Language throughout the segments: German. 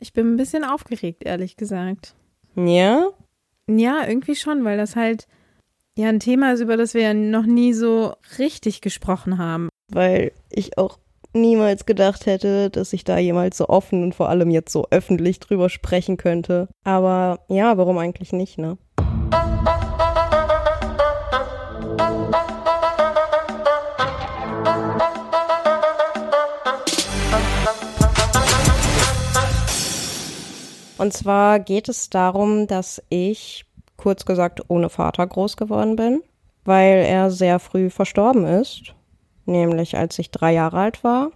Ich bin ein bisschen aufgeregt, ehrlich gesagt. Ja? Ja, irgendwie schon, weil das halt ja ein Thema ist, über das wir ja noch nie so richtig gesprochen haben. Weil ich auch niemals gedacht hätte, dass ich da jemals so offen und vor allem jetzt so öffentlich drüber sprechen könnte. Aber ja, warum eigentlich nicht, ne? Und zwar geht es darum, dass ich, kurz gesagt, ohne Vater groß geworden bin, weil er sehr früh verstorben ist, nämlich als ich drei Jahre alt war.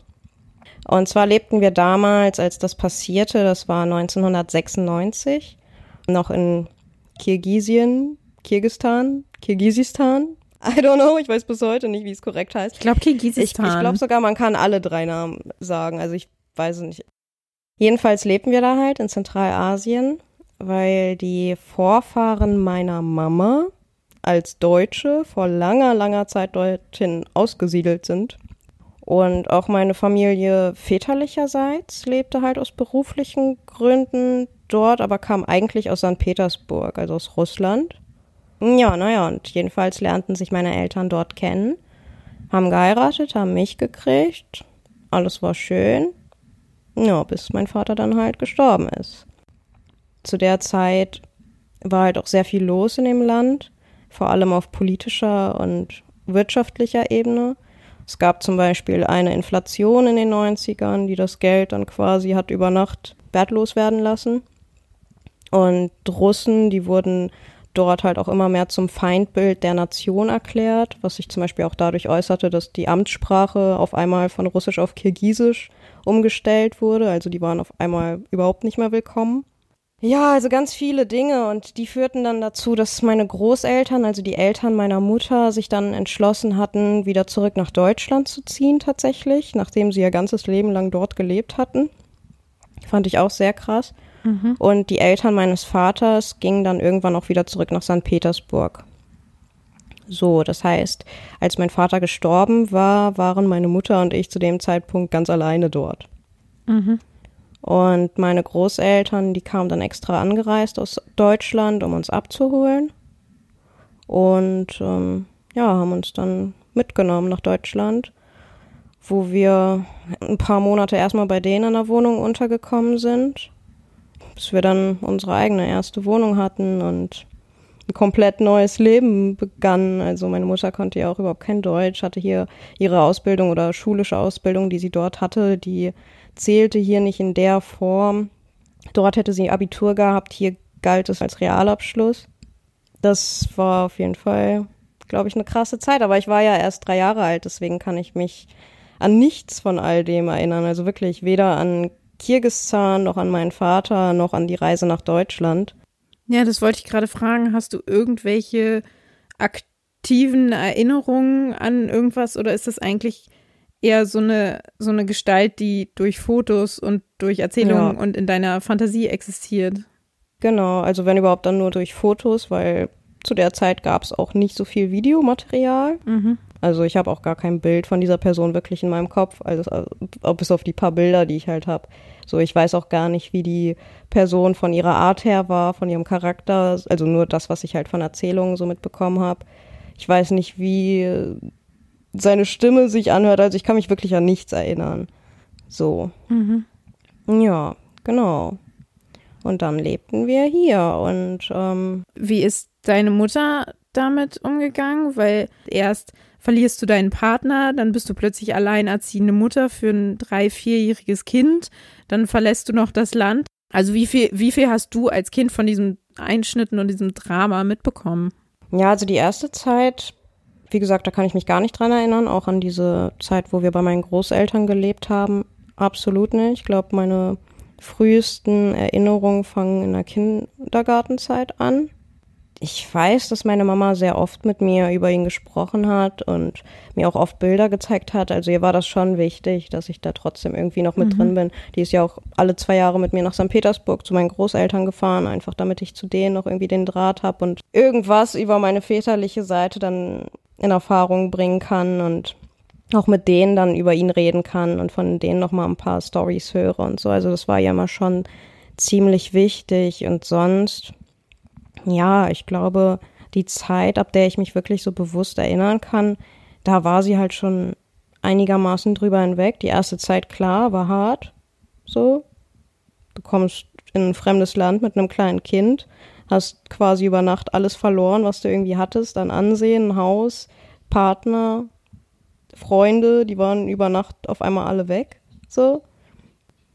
Und zwar lebten wir damals, als das passierte, das war 1996, noch in Kirgisien, Kirgistan, Kirgisistan. I don't know, ich weiß bis heute nicht, wie es korrekt heißt. Ich glaube Kirgisistan. Ich, ich glaube sogar, man kann alle drei Namen sagen. Also ich weiß es nicht. Jedenfalls lebten wir da halt in Zentralasien, weil die Vorfahren meiner Mama als Deutsche vor langer, langer Zeit dorthin ausgesiedelt sind. Und auch meine Familie väterlicherseits lebte halt aus beruflichen Gründen dort, aber kam eigentlich aus St. Petersburg, also aus Russland. Ja, naja, und jedenfalls lernten sich meine Eltern dort kennen, haben geheiratet, haben mich gekriegt, alles war schön. Ja, bis mein Vater dann halt gestorben ist. Zu der Zeit war halt auch sehr viel los in dem Land, vor allem auf politischer und wirtschaftlicher Ebene. Es gab zum Beispiel eine Inflation in den 90ern, die das Geld dann quasi hat über Nacht wertlos werden lassen. Und Russen, die wurden dort halt auch immer mehr zum Feindbild der Nation erklärt, was sich zum Beispiel auch dadurch äußerte, dass die Amtssprache auf einmal von Russisch auf Kirgisisch umgestellt wurde. Also die waren auf einmal überhaupt nicht mehr willkommen. Ja, also ganz viele Dinge und die führten dann dazu, dass meine Großeltern, also die Eltern meiner Mutter, sich dann entschlossen hatten, wieder zurück nach Deutschland zu ziehen tatsächlich, nachdem sie ihr ganzes Leben lang dort gelebt hatten. Fand ich auch sehr krass. Mhm. Und die Eltern meines Vaters gingen dann irgendwann auch wieder zurück nach St. Petersburg. So, das heißt, als mein Vater gestorben war, waren meine Mutter und ich zu dem Zeitpunkt ganz alleine dort. Mhm. Und meine Großeltern, die kamen dann extra angereist aus Deutschland, um uns abzuholen. Und ähm, ja, haben uns dann mitgenommen nach Deutschland, wo wir ein paar Monate erstmal bei denen in der Wohnung untergekommen sind, bis wir dann unsere eigene erste Wohnung hatten und ein komplett neues Leben begann. Also meine Mutter konnte ja auch überhaupt kein Deutsch, hatte hier ihre Ausbildung oder schulische Ausbildung, die sie dort hatte, die zählte hier nicht in der Form. Dort hätte sie Abitur gehabt, hier galt es als Realabschluss. Das war auf jeden Fall, glaube ich, eine krasse Zeit. Aber ich war ja erst drei Jahre alt, deswegen kann ich mich an nichts von all dem erinnern. Also wirklich weder an Kirgisistan noch an meinen Vater noch an die Reise nach Deutschland. Ja, das wollte ich gerade fragen. Hast du irgendwelche aktiven Erinnerungen an irgendwas oder ist das eigentlich eher so eine, so eine Gestalt, die durch Fotos und durch Erzählungen ja. und in deiner Fantasie existiert? Genau, also wenn überhaupt dann nur durch Fotos, weil zu der Zeit gab es auch nicht so viel Videomaterial. Mhm. Also ich habe auch gar kein Bild von dieser Person wirklich in meinem Kopf, also, bis auf die paar Bilder, die ich halt habe. So, ich weiß auch gar nicht, wie die Person von ihrer Art her war, von ihrem Charakter, also nur das, was ich halt von Erzählungen so mitbekommen habe. Ich weiß nicht, wie seine Stimme sich anhört, also ich kann mich wirklich an nichts erinnern. So. Mhm. Ja, genau. Und dann lebten wir hier und ähm, wie ist deine Mutter damit umgegangen? Weil erst verlierst du deinen Partner, dann bist du plötzlich alleinerziehende Mutter für ein drei-, vierjähriges Kind, dann verlässt du noch das Land. Also wie viel, wie viel hast du als Kind von diesem Einschnitten und diesem Drama mitbekommen? Ja, also die erste Zeit, wie gesagt, da kann ich mich gar nicht dran erinnern, auch an diese Zeit, wo wir bei meinen Großeltern gelebt haben. Absolut nicht. Ich glaube, meine frühesten Erinnerungen fangen in der Kindergartenzeit an ich weiß, dass meine Mama sehr oft mit mir über ihn gesprochen hat und mir auch oft Bilder gezeigt hat. Also ihr war das schon wichtig, dass ich da trotzdem irgendwie noch mit mhm. drin bin. Die ist ja auch alle zwei Jahre mit mir nach St. Petersburg zu meinen Großeltern gefahren, einfach damit ich zu denen noch irgendwie den Draht habe und irgendwas über meine väterliche Seite dann in Erfahrung bringen kann und auch mit denen dann über ihn reden kann und von denen noch mal ein paar Stories höre und so. Also das war ja immer schon ziemlich wichtig. Und sonst, ja, ich glaube, die Zeit, ab der ich mich wirklich so bewusst erinnern kann, da war sie halt schon einigermaßen drüber hinweg. Die erste Zeit, klar, war hart. So. Du kommst in ein fremdes Land mit einem kleinen Kind, hast quasi über Nacht alles verloren, was du irgendwie hattest, dein Ansehen, Haus, Partner, Freunde, die waren über Nacht auf einmal alle weg. So.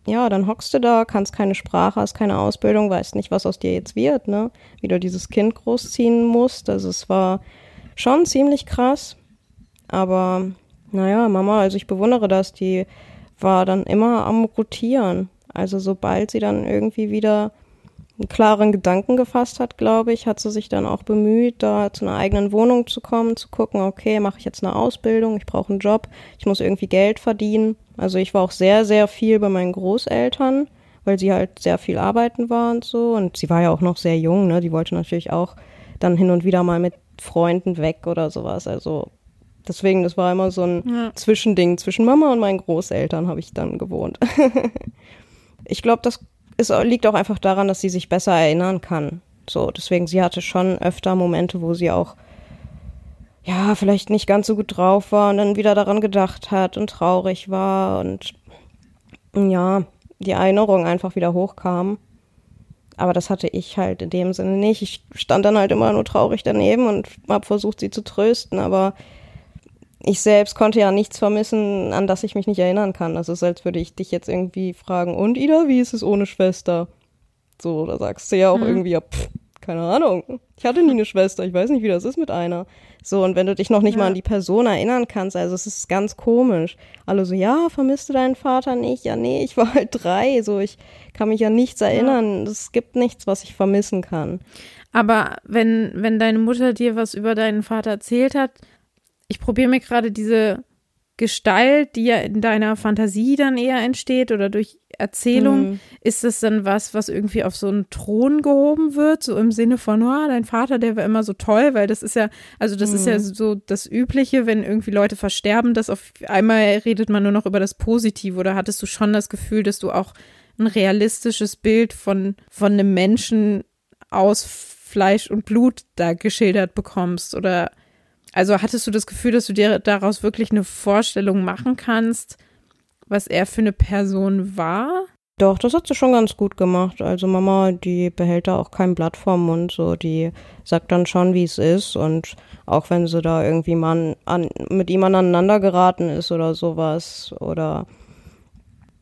Ja, dann hockst du da, kannst keine Sprache, hast keine Ausbildung, weißt nicht, was aus dir jetzt wird, ne? Wie du dieses Kind großziehen musst. Also es war schon ziemlich krass. Aber naja, Mama, also ich bewundere das, die war dann immer am Rotieren. Also sobald sie dann irgendwie wieder einen klaren Gedanken gefasst hat, glaube ich, hat sie sich dann auch bemüht, da zu einer eigenen Wohnung zu kommen, zu gucken, okay, mache ich jetzt eine Ausbildung, ich brauche einen Job, ich muss irgendwie Geld verdienen. Also ich war auch sehr, sehr viel bei meinen Großeltern, weil sie halt sehr viel arbeiten war und so. Und sie war ja auch noch sehr jung, ne? Die wollte natürlich auch dann hin und wieder mal mit Freunden weg oder sowas. Also deswegen, das war immer so ein ja. Zwischending zwischen Mama und meinen Großeltern habe ich dann gewohnt. ich glaube, das es liegt auch einfach daran, dass sie sich besser erinnern kann. So, deswegen, sie hatte schon öfter Momente, wo sie auch, ja, vielleicht nicht ganz so gut drauf war und dann wieder daran gedacht hat und traurig war und ja, die Erinnerung einfach wieder hochkam. Aber das hatte ich halt in dem Sinne nicht. Ich stand dann halt immer nur traurig daneben und habe versucht, sie zu trösten, aber ich selbst konnte ja nichts vermissen, an das ich mich nicht erinnern kann. Das ist, als würde ich dich jetzt irgendwie fragen, und Ida, wie ist es ohne Schwester? So, da sagst du ja auch mhm. irgendwie, ja, pff, keine Ahnung. Ich hatte nie eine Schwester, ich weiß nicht, wie das ist mit einer. So, und wenn du dich noch nicht ja. mal an die Person erinnern kannst, also es ist ganz komisch. Alle so, ja, vermisst du deinen Vater nicht? Ja, nee, ich war halt drei, so, ich kann mich an nichts erinnern. Ja. Es gibt nichts, was ich vermissen kann. Aber wenn, wenn deine Mutter dir was über deinen Vater erzählt hat, ich probiere mir gerade diese Gestalt, die ja in deiner Fantasie dann eher entsteht oder durch Erzählung, mhm. ist das dann was, was irgendwie auf so einen Thron gehoben wird, so im Sinne von, oh, dein Vater, der war immer so toll, weil das ist ja, also das mhm. ist ja mhm. so das Übliche, wenn irgendwie Leute versterben, dass auf einmal redet man nur noch über das Positive oder hattest du schon das Gefühl, dass du auch ein realistisches Bild von, von einem Menschen aus Fleisch und Blut da geschildert bekommst oder also hattest du das Gefühl, dass du dir daraus wirklich eine Vorstellung machen kannst, was er für eine Person war? Doch, das hat sie schon ganz gut gemacht. Also Mama, die behält da auch kein Blatt vorm Mund, so die sagt dann schon, wie es ist und auch wenn sie da irgendwie mal an, mit ihm aneinander geraten ist oder sowas oder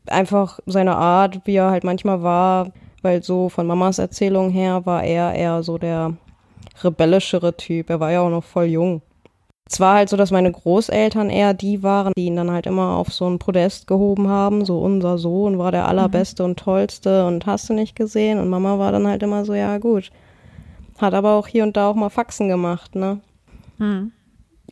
einfach seine Art, wie er halt manchmal war, weil so von Mamas Erzählung her war er eher so der rebellischere Typ. Er war ja auch noch voll jung. Es war halt so, dass meine Großeltern eher die waren, die ihn dann halt immer auf so ein Podest gehoben haben. So unser Sohn war der allerbeste mhm. und tollste und hast du nicht gesehen. Und Mama war dann halt immer so, ja gut. Hat aber auch hier und da auch mal Faxen gemacht, ne? Mhm.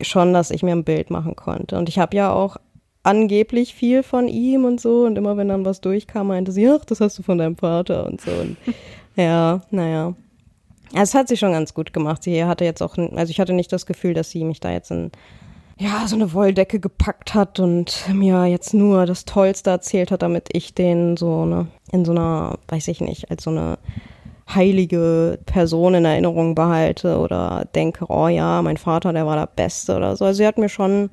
Schon, dass ich mir ein Bild machen konnte. Und ich habe ja auch angeblich viel von ihm und so. Und immer wenn dann was durchkam, meinte sie, ach, das hast du von deinem Vater und so. Und ja, naja. Es hat sie schon ganz gut gemacht. Sie hatte jetzt auch, also ich hatte nicht das Gefühl, dass sie mich da jetzt in, ja, so eine Wolldecke gepackt hat und mir jetzt nur das Tollste erzählt hat, damit ich den so, ne, in so einer, weiß ich nicht, als so eine heilige Person in Erinnerung behalte oder denke, oh ja, mein Vater, der war der Beste oder so. Also sie hat mir schon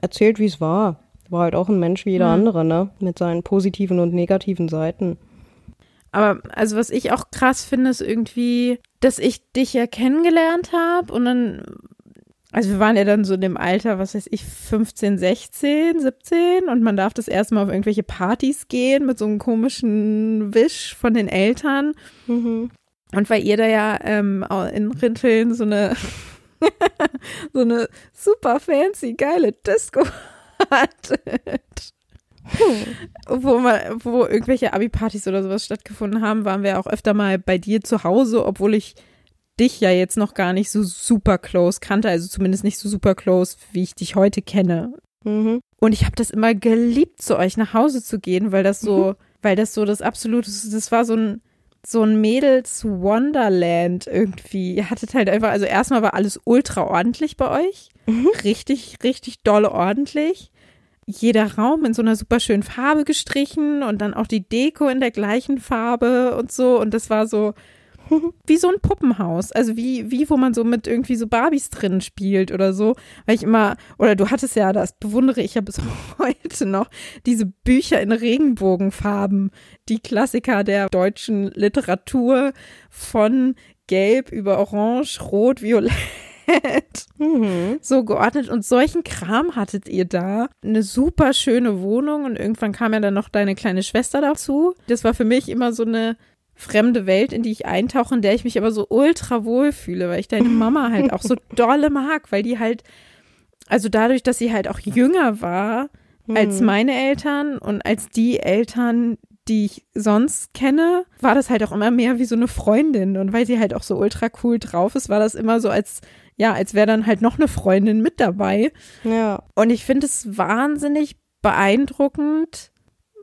erzählt, wie es war. War halt auch ein Mensch wie jeder mhm. andere, ne? Mit seinen positiven und negativen Seiten. Aber also was ich auch krass finde, ist irgendwie, dass ich dich ja kennengelernt habe und dann, also wir waren ja dann so in dem Alter, was weiß ich, 15, 16, 17 und man darf das erstmal auf irgendwelche Partys gehen mit so einem komischen Wisch von den Eltern. Mhm. Und weil ihr da ja ähm, in Rinteln so eine so eine super fancy geile Disco hattet wo, man, wo irgendwelche Abi-Partys oder sowas stattgefunden haben, waren wir auch öfter mal bei dir zu Hause, obwohl ich dich ja jetzt noch gar nicht so super close kannte, also zumindest nicht so super close, wie ich dich heute kenne. Mhm. Und ich habe das immer geliebt, zu euch nach Hause zu gehen, weil das so, mhm. weil das so das absolute, das war so ein so ein Mädels Wonderland irgendwie. Ihr hattet halt einfach, also erstmal war alles ultra ordentlich bei euch. Mhm. Richtig, richtig doll ordentlich jeder Raum in so einer super schönen Farbe gestrichen und dann auch die Deko in der gleichen Farbe und so. Und das war so wie so ein Puppenhaus. Also wie, wie, wo man so mit irgendwie so Barbies drin spielt oder so. Weil ich immer, oder du hattest ja, das bewundere ich ja bis heute noch, diese Bücher in Regenbogenfarben. Die Klassiker der deutschen Literatur von Gelb über Orange, Rot, Violett mhm. so geordnet. Und solchen Kram hattet ihr da. Eine super schöne Wohnung und irgendwann kam ja dann noch deine kleine Schwester dazu. Das war für mich immer so eine fremde Welt, in die ich eintauche, in der ich mich aber so ultra wohl fühle, weil ich deine Mama halt auch so dolle mag, weil die halt, also dadurch, dass sie halt auch jünger war mhm. als meine Eltern und als die Eltern, die ich sonst kenne, war das halt auch immer mehr wie so eine Freundin. Und weil sie halt auch so ultra cool drauf ist, war das immer so als ja, als wäre dann halt noch eine Freundin mit dabei. Ja. Und ich finde es wahnsinnig beeindruckend,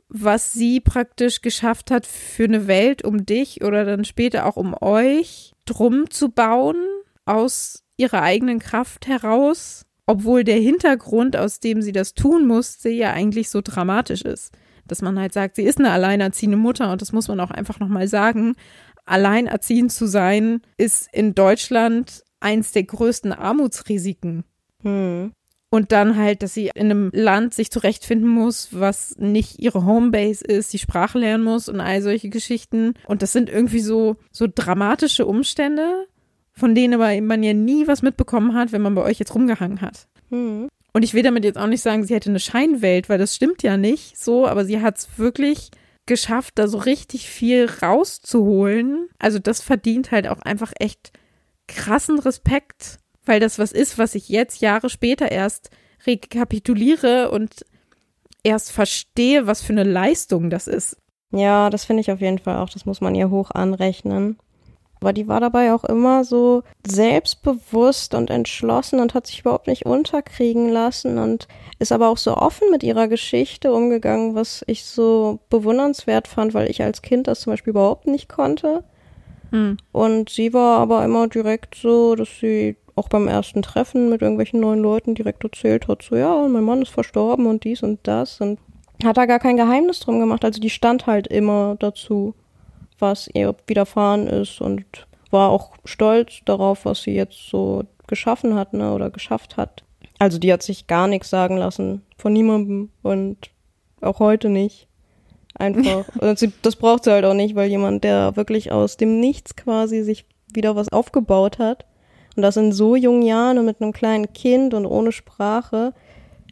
was sie praktisch geschafft hat für eine Welt um dich oder dann später auch um euch drum zu bauen aus ihrer eigenen Kraft heraus, obwohl der Hintergrund, aus dem sie das tun musste, ja eigentlich so dramatisch ist. Dass man halt sagt, sie ist eine alleinerziehende Mutter und das muss man auch einfach nochmal sagen. Alleinerziehend zu sein ist in Deutschland eins der größten Armutsrisiken. Hm. Und dann halt, dass sie in einem Land sich zurechtfinden muss, was nicht ihre Homebase ist, die Sprache lernen muss und all solche Geschichten. Und das sind irgendwie so, so dramatische Umstände, von denen aber man ja nie was mitbekommen hat, wenn man bei euch jetzt rumgehangen hat. Hm. Und ich will damit jetzt auch nicht sagen, sie hätte eine Scheinwelt, weil das stimmt ja nicht so, aber sie hat es wirklich geschafft, da so richtig viel rauszuholen. Also das verdient halt auch einfach echt krassen Respekt, weil das was ist, was ich jetzt Jahre später erst rekapituliere und erst verstehe, was für eine Leistung das ist. Ja, das finde ich auf jeden Fall auch. Das muss man ihr hoch anrechnen. Aber die war dabei auch immer so selbstbewusst und entschlossen und hat sich überhaupt nicht unterkriegen lassen und ist aber auch so offen mit ihrer Geschichte umgegangen, was ich so bewundernswert fand, weil ich als Kind das zum Beispiel überhaupt nicht konnte. Hm. Und sie war aber immer direkt so, dass sie auch beim ersten Treffen mit irgendwelchen neuen Leuten direkt erzählt hat, so ja, und mein Mann ist verstorben und dies und das und hat da gar kein Geheimnis drum gemacht. Also die stand halt immer dazu, was ihr widerfahren ist und war auch stolz darauf, was sie jetzt so geschaffen hat, ne, oder geschafft hat. Also die hat sich gar nichts sagen lassen von niemandem und auch heute nicht. Einfach. Und das braucht sie halt auch nicht, weil jemand, der wirklich aus dem Nichts quasi sich wieder was aufgebaut hat und das in so jungen Jahren und mit einem kleinen Kind und ohne Sprache,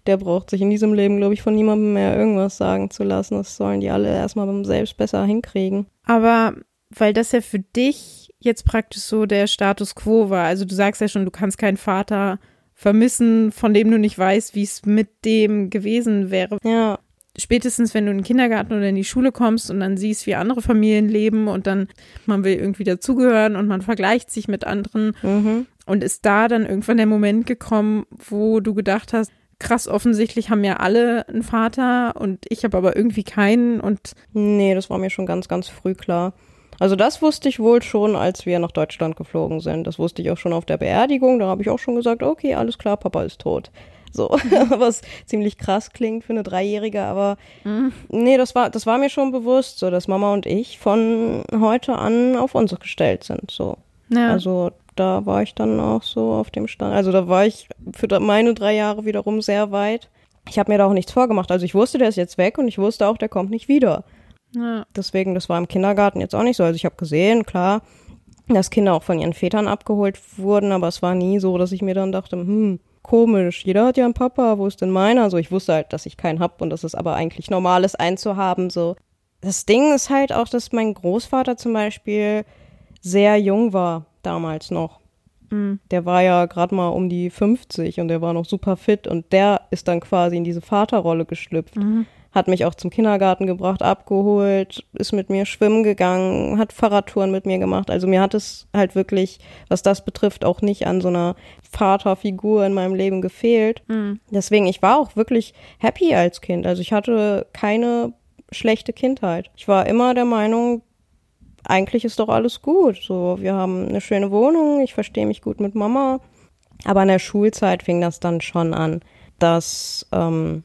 der braucht sich in diesem Leben, glaube ich, von niemandem mehr irgendwas sagen zu lassen. Das sollen die alle erstmal selbst besser hinkriegen. Aber weil das ja für dich jetzt praktisch so der Status quo war. Also du sagst ja schon, du kannst keinen Vater vermissen, von dem du nicht weißt, wie es mit dem gewesen wäre. Ja spätestens wenn du in den Kindergarten oder in die Schule kommst und dann siehst, wie andere Familien leben und dann man will irgendwie dazugehören und man vergleicht sich mit anderen mhm. und ist da dann irgendwann der Moment gekommen, wo du gedacht hast, krass, offensichtlich haben ja alle einen Vater und ich habe aber irgendwie keinen und nee, das war mir schon ganz ganz früh klar. Also das wusste ich wohl schon, als wir nach Deutschland geflogen sind. Das wusste ich auch schon auf der Beerdigung. Da habe ich auch schon gesagt, okay, alles klar, Papa ist tot. So, was ziemlich krass klingt für eine Dreijährige, aber mhm. nee, das war, das war mir schon bewusst, so dass Mama und ich von heute an auf uns gestellt sind. So. Ja. Also da war ich dann auch so auf dem Stand. Also da war ich für meine drei Jahre wiederum sehr weit. Ich habe mir da auch nichts vorgemacht. Also ich wusste, der ist jetzt weg und ich wusste auch, der kommt nicht wieder. Ja. Deswegen, das war im Kindergarten jetzt auch nicht so. Also ich habe gesehen, klar, dass Kinder auch von ihren Vätern abgeholt wurden, aber es war nie so, dass ich mir dann dachte, hm, komisch. Jeder hat ja einen Papa, wo ist denn meiner? So, ich wusste halt, dass ich keinen hab und dass es aber eigentlich normal ist, einen zu haben. So. Das Ding ist halt auch, dass mein Großvater zum Beispiel sehr jung war damals noch. Mhm. Der war ja gerade mal um die 50 und der war noch super fit und der ist dann quasi in diese Vaterrolle geschlüpft. Mhm hat mich auch zum Kindergarten gebracht, abgeholt, ist mit mir schwimmen gegangen, hat Fahrradtouren mit mir gemacht. Also mir hat es halt wirklich, was das betrifft, auch nicht an so einer Vaterfigur in meinem Leben gefehlt. Mhm. Deswegen, ich war auch wirklich happy als Kind. Also ich hatte keine schlechte Kindheit. Ich war immer der Meinung, eigentlich ist doch alles gut. So, wir haben eine schöne Wohnung, ich verstehe mich gut mit Mama. Aber in der Schulzeit fing das dann schon an, dass ähm,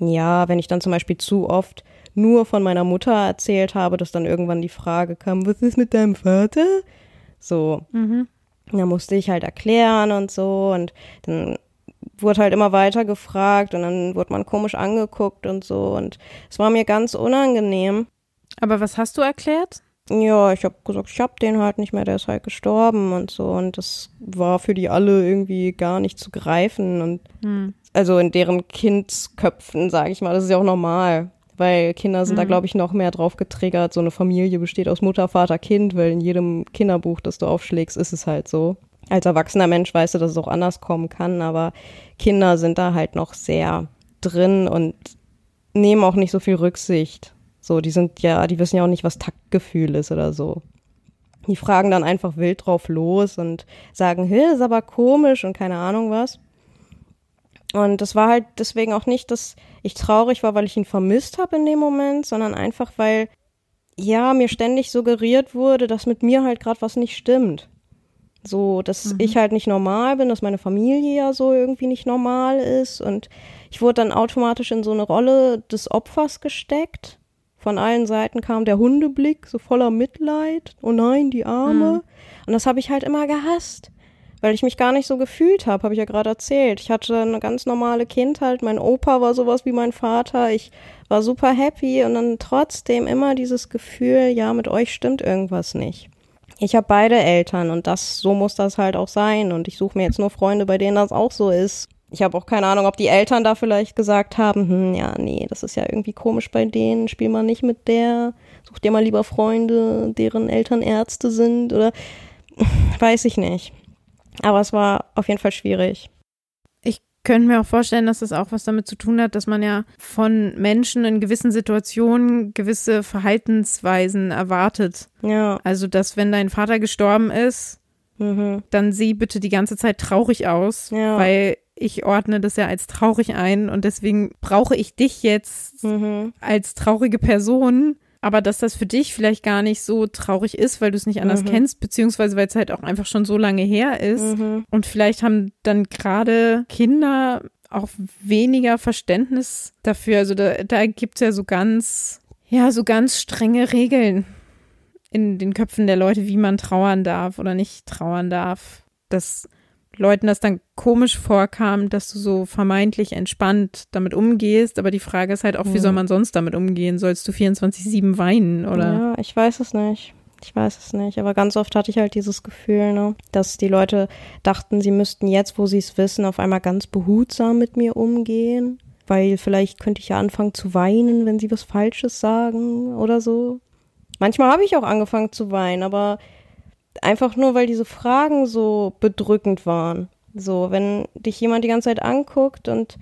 Ja, wenn ich dann zum Beispiel zu oft nur von meiner Mutter erzählt habe, dass dann irgendwann die Frage kam, was ist mit deinem Vater? So. Mhm. Da musste ich halt erklären und so und dann wurde halt immer weiter gefragt und dann wurde man komisch angeguckt und so und es war mir ganz unangenehm. Aber was hast du erklärt? Ja, ich habe gesagt, ich hab den halt nicht mehr, der ist halt gestorben und so und das war für die alle irgendwie gar nicht zu greifen und hm. Also in deren Kindsköpfen, sage ich mal, das ist ja auch normal weil Kinder sind mhm. da, glaube ich, noch mehr drauf getriggert. So eine Familie besteht aus Mutter, Vater, Kind, weil in jedem Kinderbuch, das du aufschlägst, ist es halt so. Als erwachsener Mensch weißt du, dass es auch anders kommen kann, aber Kinder sind da halt noch sehr drin und nehmen auch nicht so viel Rücksicht. So, die sind ja, die wissen ja auch nicht, was Taktgefühl ist oder so. Die fragen dann einfach wild drauf los und sagen, hey, ist aber komisch und keine Ahnung was. Und das war halt deswegen auch nicht, dass ich traurig war, weil ich ihn vermisst habe in dem Moment, sondern einfach, weil ja, mir ständig suggeriert wurde, dass mit mir halt gerade was nicht stimmt. So, dass mhm. ich halt nicht normal bin, dass meine Familie ja so irgendwie nicht normal ist. Und ich wurde dann automatisch in so eine Rolle des Opfers gesteckt. Von allen Seiten kam der Hundeblick, so voller Mitleid. Oh nein, die Arme. Mhm. Und das habe ich halt immer gehasst weil ich mich gar nicht so gefühlt habe, habe ich ja gerade erzählt. Ich hatte eine ganz normale Kindheit, mein Opa war sowas wie mein Vater, ich war super happy und dann trotzdem immer dieses Gefühl, ja, mit euch stimmt irgendwas nicht. Ich habe beide Eltern und das so muss das halt auch sein und ich suche mir jetzt nur Freunde, bei denen das auch so ist. Ich habe auch keine Ahnung, ob die Eltern da vielleicht gesagt haben, hm, ja, nee, das ist ja irgendwie komisch bei denen, spiel mal nicht mit der, such dir mal lieber Freunde, deren Eltern Ärzte sind oder weiß ich nicht. Aber es war auf jeden Fall schwierig. Ich könnte mir auch vorstellen, dass das auch was damit zu tun hat, dass man ja von Menschen in gewissen Situationen gewisse Verhaltensweisen erwartet. Ja. Also, dass wenn dein Vater gestorben ist, mhm. dann sieh bitte die ganze Zeit traurig aus, ja. weil ich ordne das ja als traurig ein und deswegen brauche ich dich jetzt mhm. als traurige Person aber dass das für dich vielleicht gar nicht so traurig ist, weil du es nicht anders mhm. kennst, beziehungsweise weil es halt auch einfach schon so lange her ist. Mhm. Und vielleicht haben dann gerade Kinder auch weniger Verständnis dafür. Also da, da gibt es ja so ganz, ja, so ganz strenge Regeln in den Köpfen der Leute, wie man trauern darf oder nicht trauern darf. Das Leuten das dann komisch vorkam, dass du so vermeintlich entspannt damit umgehst. Aber die Frage ist halt auch, wie soll man sonst damit umgehen? Sollst du 24-7 weinen oder? Ja, ich weiß es nicht. Ich weiß es nicht. Aber ganz oft hatte ich halt dieses Gefühl, ne, dass die Leute dachten, sie müssten jetzt, wo sie es wissen, auf einmal ganz behutsam mit mir umgehen. Weil vielleicht könnte ich ja anfangen zu weinen, wenn sie was Falsches sagen oder so. Manchmal habe ich auch angefangen zu weinen, aber einfach nur, weil diese Fragen so bedrückend waren. So, wenn dich jemand die ganze Zeit anguckt und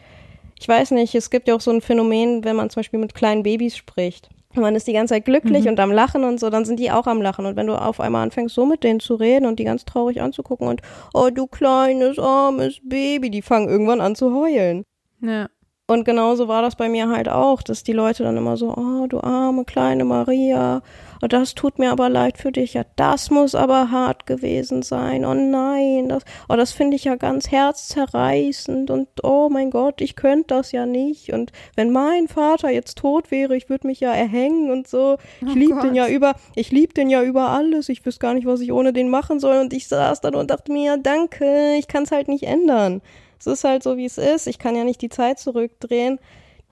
ich weiß nicht, es gibt ja auch so ein Phänomen, wenn man zum Beispiel mit kleinen Babys spricht. Und man ist die ganze Zeit glücklich mhm. und am Lachen und so, dann sind die auch am Lachen. Und wenn du auf einmal anfängst, so mit denen zu reden und die ganz traurig anzugucken und, oh, du kleines, armes Baby, die fangen irgendwann an zu heulen. Ja. Und genauso war das bei mir halt auch, dass die Leute dann immer so, oh, du arme kleine Maria, oh, das tut mir aber leid für dich, ja, das muss aber hart gewesen sein, oh nein, das, oh, das finde ich ja ganz herzzerreißend und oh mein Gott, ich könnte das ja nicht und wenn mein Vater jetzt tot wäre, ich würde mich ja erhängen und so, ich oh liebe den ja über, ich liebe den ja über alles, ich wüsste gar nicht, was ich ohne den machen soll und ich saß dann und dachte mir, danke, ich kann es halt nicht ändern. Es ist halt so, wie es ist. Ich kann ja nicht die Zeit zurückdrehen.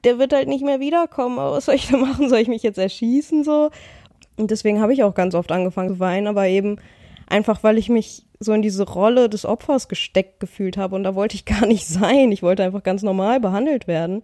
Der wird halt nicht mehr wiederkommen. Aber was soll ich da machen? Soll ich mich jetzt erschießen so? Und deswegen habe ich auch ganz oft angefangen zu weinen, aber eben einfach, weil ich mich so in diese Rolle des Opfers gesteckt gefühlt habe. Und da wollte ich gar nicht sein. Ich wollte einfach ganz normal behandelt werden.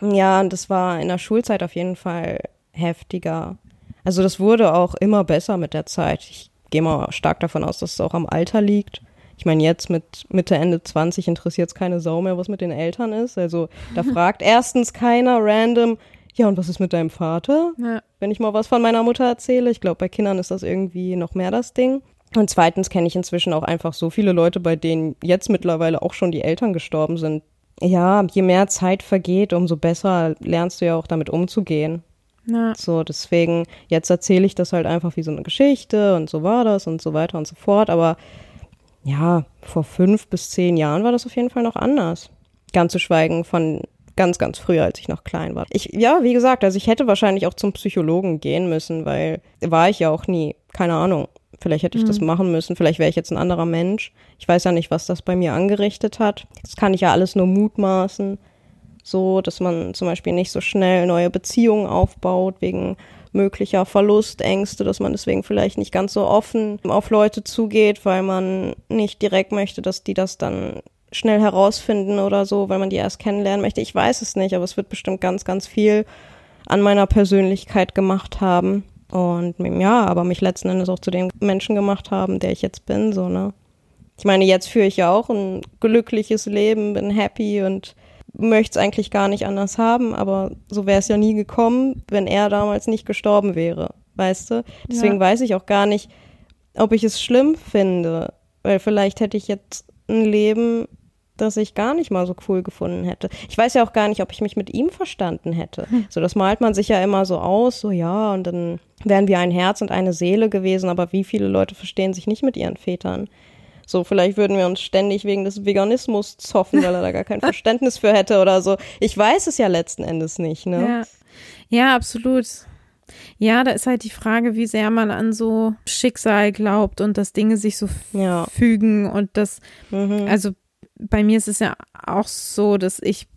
Ja, und das war in der Schulzeit auf jeden Fall heftiger. Also das wurde auch immer besser mit der Zeit. Ich gehe mal stark davon aus, dass es auch am Alter liegt ich meine, jetzt mit Mitte, Ende 20 interessiert es keine Sau mehr, was mit den Eltern ist. Also da fragt erstens keiner random, ja, und was ist mit deinem Vater? Ja. Wenn ich mal was von meiner Mutter erzähle. Ich glaube, bei Kindern ist das irgendwie noch mehr das Ding. Und zweitens kenne ich inzwischen auch einfach so viele Leute, bei denen jetzt mittlerweile auch schon die Eltern gestorben sind. Ja, je mehr Zeit vergeht, umso besser lernst du ja auch damit umzugehen. Ja. So, deswegen, jetzt erzähle ich das halt einfach wie so eine Geschichte und so war das und so weiter und so fort. Aber ja, vor fünf bis zehn Jahren war das auf jeden Fall noch anders. Ganz zu schweigen von Ganz, ganz früher, als ich noch klein war. Ich, ja, wie gesagt, also ich hätte wahrscheinlich auch zum Psychologen gehen müssen, weil war ich ja auch nie. Keine Ahnung. Vielleicht hätte ich mhm. das machen müssen. Vielleicht wäre ich jetzt ein anderer Mensch. Ich weiß ja nicht, was das bei mir angerichtet hat. Das kann ich ja alles nur mutmaßen. So, dass man zum Beispiel nicht so schnell neue Beziehungen aufbaut wegen möglicher Verlustängste, dass man deswegen vielleicht nicht ganz so offen auf Leute zugeht, weil man nicht direkt möchte, dass die das dann schnell herausfinden oder so, weil man die erst kennenlernen möchte. Ich weiß es nicht, aber es wird bestimmt ganz, ganz viel an meiner Persönlichkeit gemacht haben. Und ja, aber mich letzten Endes auch zu dem Menschen gemacht haben, der ich jetzt bin, so, ne? Ich meine, jetzt führe ich ja auch ein glückliches Leben, bin happy und möchte es eigentlich gar nicht anders haben, aber so wäre es ja nie gekommen, wenn er damals nicht gestorben wäre, weißt du? Deswegen ja. weiß ich auch gar nicht, ob ich es schlimm finde, weil vielleicht hätte ich jetzt ein Leben, das ich gar nicht mal so cool gefunden hätte. Ich weiß ja auch gar nicht, ob ich mich mit ihm verstanden hätte. Hm. So, das malt man sich ja immer so aus, so ja, und dann wären wir ein Herz und eine Seele gewesen, aber wie viele Leute verstehen sich nicht mit ihren Vätern? So, vielleicht würden wir uns ständig wegen des Veganismus zoffen, weil er da gar kein Verständnis für hätte oder so. Ich weiß es ja letzten Endes nicht, ne? Ja, ja absolut. Ja, da ist halt die Frage, wie sehr man an so Schicksal glaubt und dass Dinge sich so ja. fügen und das, mhm. also bei mir ist es ja auch so, dass ich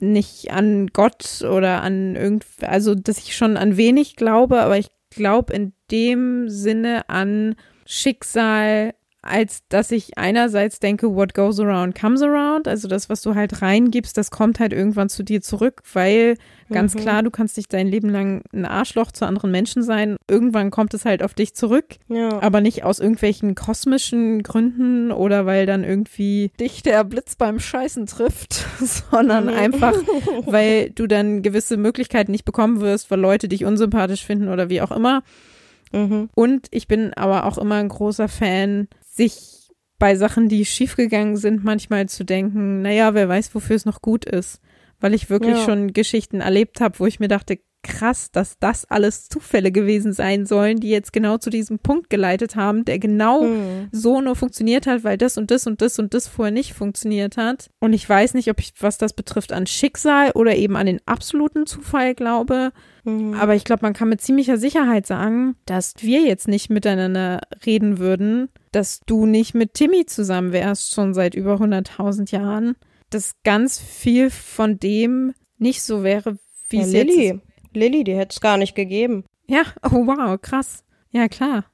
nicht an Gott oder an irgend, also dass ich schon an wenig glaube, aber ich glaube in dem Sinne an Schicksal als dass ich einerseits denke, what goes around comes around. Also das, was du halt reingibst, das kommt halt irgendwann zu dir zurück, weil ganz mhm. klar, du kannst nicht dein Leben lang ein Arschloch zu anderen Menschen sein. Irgendwann kommt es halt auf dich zurück. Ja. Aber nicht aus irgendwelchen kosmischen Gründen oder weil dann irgendwie dich der Blitz beim Scheißen trifft, sondern mhm. einfach, weil du dann gewisse Möglichkeiten nicht bekommen wirst, weil Leute dich unsympathisch finden oder wie auch immer. Mhm. Und ich bin aber auch immer ein großer Fan sich bei Sachen, die schiefgegangen sind, manchmal zu denken, naja, wer weiß, wofür es noch gut ist. Weil ich wirklich ja. schon Geschichten erlebt habe, wo ich mir dachte, krass, dass das alles Zufälle gewesen sein sollen, die jetzt genau zu diesem Punkt geleitet haben, der genau hm. so nur funktioniert hat, weil das und das und das und das vorher nicht funktioniert hat. Und ich weiß nicht, ob ich, was das betrifft, an Schicksal oder eben an den absoluten Zufall glaube. Mhm. Aber ich glaube, man kann mit ziemlicher Sicherheit sagen, dass wir jetzt nicht miteinander reden würden, dass du nicht mit Timmy zusammen wärst, schon seit über 100.000 Jahren, dass ganz viel von dem nicht so wäre, wie ja, Lilly. jetzt. Lilly, die hätte es gar nicht gegeben. Ja, oh wow, krass. Ja, klar.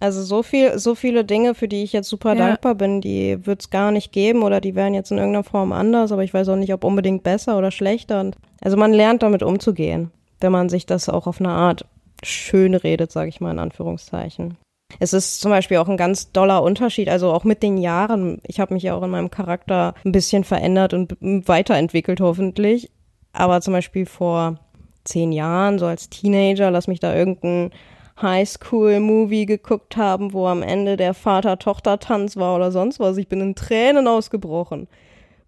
Also so viel, so viele Dinge, für die ich jetzt super ja. dankbar bin, die wird es gar nicht geben oder die wären jetzt in irgendeiner Form anders, aber ich weiß auch nicht, ob unbedingt besser oder schlechter. Und also man lernt damit umzugehen, wenn man sich das auch auf eine Art schön redet, sage ich mal in Anführungszeichen. Es ist zum Beispiel auch ein ganz doller Unterschied, also auch mit den Jahren. Ich habe mich ja auch in meinem Charakter ein bisschen verändert und weiterentwickelt, hoffentlich. Aber zum Beispiel vor zehn Jahren, so als Teenager, lass mich da irgendein Highschool-Movie geguckt haben, wo am Ende der Vater-Tochter-Tanz war oder sonst was. Ich bin in Tränen ausgebrochen.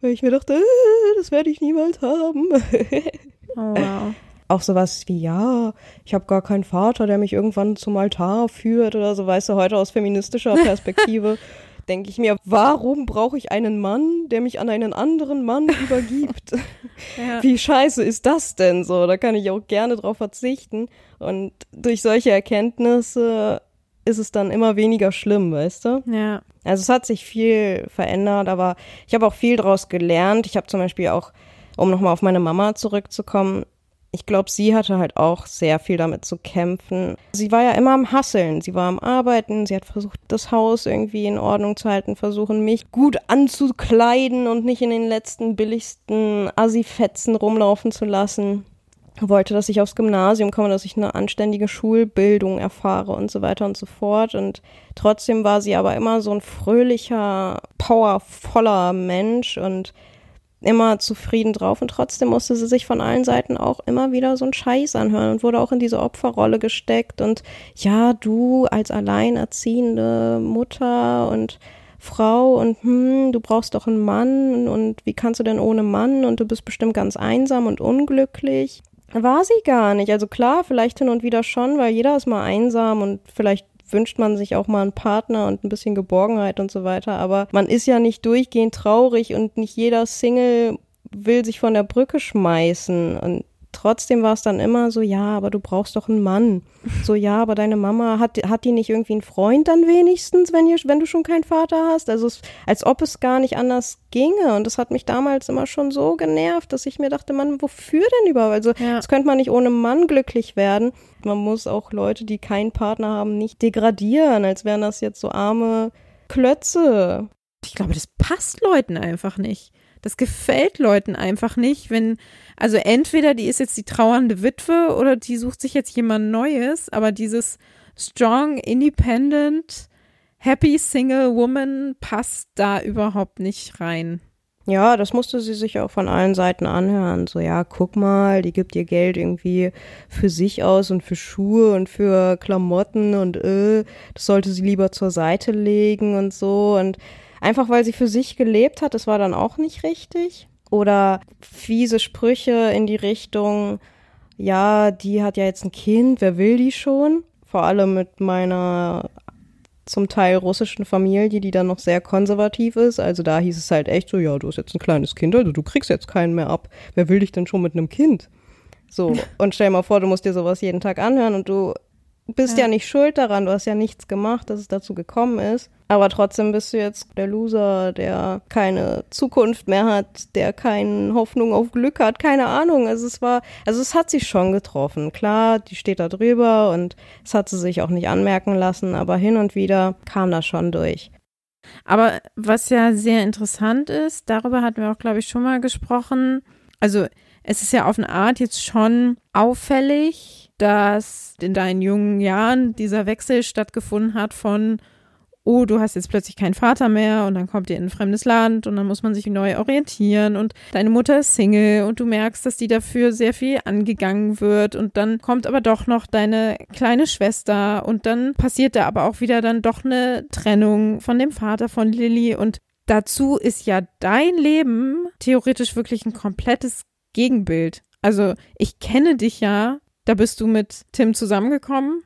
Weil ich mir dachte, äh, das werde ich niemals haben. oh, wow. Auch sowas wie, ja, ich habe gar keinen Vater, der mich irgendwann zum Altar führt oder so, weißt du, heute aus feministischer Perspektive. denke ich mir, warum brauche ich einen Mann, der mich an einen anderen Mann übergibt? ja. Wie scheiße ist das denn so? Da kann ich auch gerne drauf verzichten. Und durch solche Erkenntnisse ist es dann immer weniger schlimm, weißt du? Ja. Also es hat sich viel verändert, aber ich habe auch viel daraus gelernt. Ich habe zum Beispiel auch, um nochmal auf meine Mama zurückzukommen, ich glaube, sie hatte halt auch sehr viel damit zu kämpfen. Sie war ja immer am Hasseln, sie war am Arbeiten, sie hat versucht, das Haus irgendwie in Ordnung zu halten, versuchen, mich gut anzukleiden und nicht in den letzten billigsten Assi-Fetzen rumlaufen zu lassen. Wollte, dass ich aufs Gymnasium komme, dass ich eine anständige Schulbildung erfahre und so weiter und so fort. Und trotzdem war sie aber immer so ein fröhlicher, powervoller Mensch und immer zufrieden drauf und trotzdem musste sie sich von allen Seiten auch immer wieder so einen Scheiß anhören und wurde auch in diese Opferrolle gesteckt und ja, du als alleinerziehende Mutter und Frau und hm, du brauchst doch einen Mann und wie kannst du denn ohne Mann und du bist bestimmt ganz einsam und unglücklich. War sie gar nicht. Also klar, vielleicht hin und wieder schon, weil jeder ist mal einsam und vielleicht wünscht man sich auch mal einen Partner und ein bisschen Geborgenheit und so weiter. Aber man ist ja nicht durchgehend traurig und nicht jeder Single will sich von der Brücke schmeißen und trotzdem war es dann immer so, ja, aber du brauchst doch einen Mann. So, ja, aber deine Mama hat, hat die nicht irgendwie einen Freund dann wenigstens, wenn, ihr, wenn du schon keinen Vater hast? Also, es, als ob es gar nicht anders ginge. Und das hat mich damals immer schon so genervt, dass ich mir dachte, Mann, wofür denn überhaupt? Also, ja. das könnte man nicht ohne Mann glücklich werden. Man muss auch Leute, die keinen Partner haben, nicht degradieren, als wären das jetzt so arme Klötze. Ich glaube, das passt Leuten einfach nicht. Das gefällt Leuten einfach nicht, wenn, also entweder die ist jetzt die trauernde Witwe oder die sucht sich jetzt jemand Neues, aber dieses strong, independent, happy single woman passt da überhaupt nicht rein. Ja, das musste sie sich auch von allen Seiten anhören. So, ja, guck mal, die gibt ihr Geld irgendwie für sich aus und für Schuhe und für Klamotten und äh, das sollte sie lieber zur Seite legen und so. Und Einfach weil sie für sich gelebt hat, das war dann auch nicht richtig. Oder fiese Sprüche in die Richtung, ja, die hat ja jetzt ein Kind, wer will die schon? Vor allem mit meiner zum Teil russischen Familie, die dann noch sehr konservativ ist. Also da hieß es halt echt so, ja, du hast jetzt ein kleines Kind, also du kriegst jetzt keinen mehr ab. Wer will dich denn schon mit einem Kind? So, und stell dir mal vor, du musst dir sowas jeden Tag anhören und du bist ja. ja. nicht schuld daran, du hast ja nichts gemacht, dass es dazu gekommen ist. Aber trotzdem bist du jetzt der Loser, der keine Zukunft mehr hat, der keine Hoffnung auf Glück hat, keine Ahnung. Also es war, also es hat sie schon getroffen. Klar, die steht da drüber und es hat sie sich auch nicht anmerken lassen, aber hin und wieder kam das schon durch. Aber was ja sehr interessant ist, darüber hatten wir auch, glaube ich, schon mal gesprochen. Also es ist ja auf eine Art jetzt schon auffällig, dass in deinen jungen Jahren dieser Wechsel stattgefunden hat von, oh, du hast jetzt plötzlich keinen Vater mehr und dann kommt ihr in ein fremdes Land und dann muss man sich neu orientieren und deine Mutter ist Single und du merkst, dass die dafür sehr viel angegangen wird und dann kommt aber doch noch deine kleine Schwester und dann passiert da aber auch wieder dann doch eine Trennung von dem Vater von Lilly und dazu ist ja dein Leben theoretisch wirklich ein komplettes Gegenbild. Also ich kenne dich ja da bist du mit Tim zusammengekommen.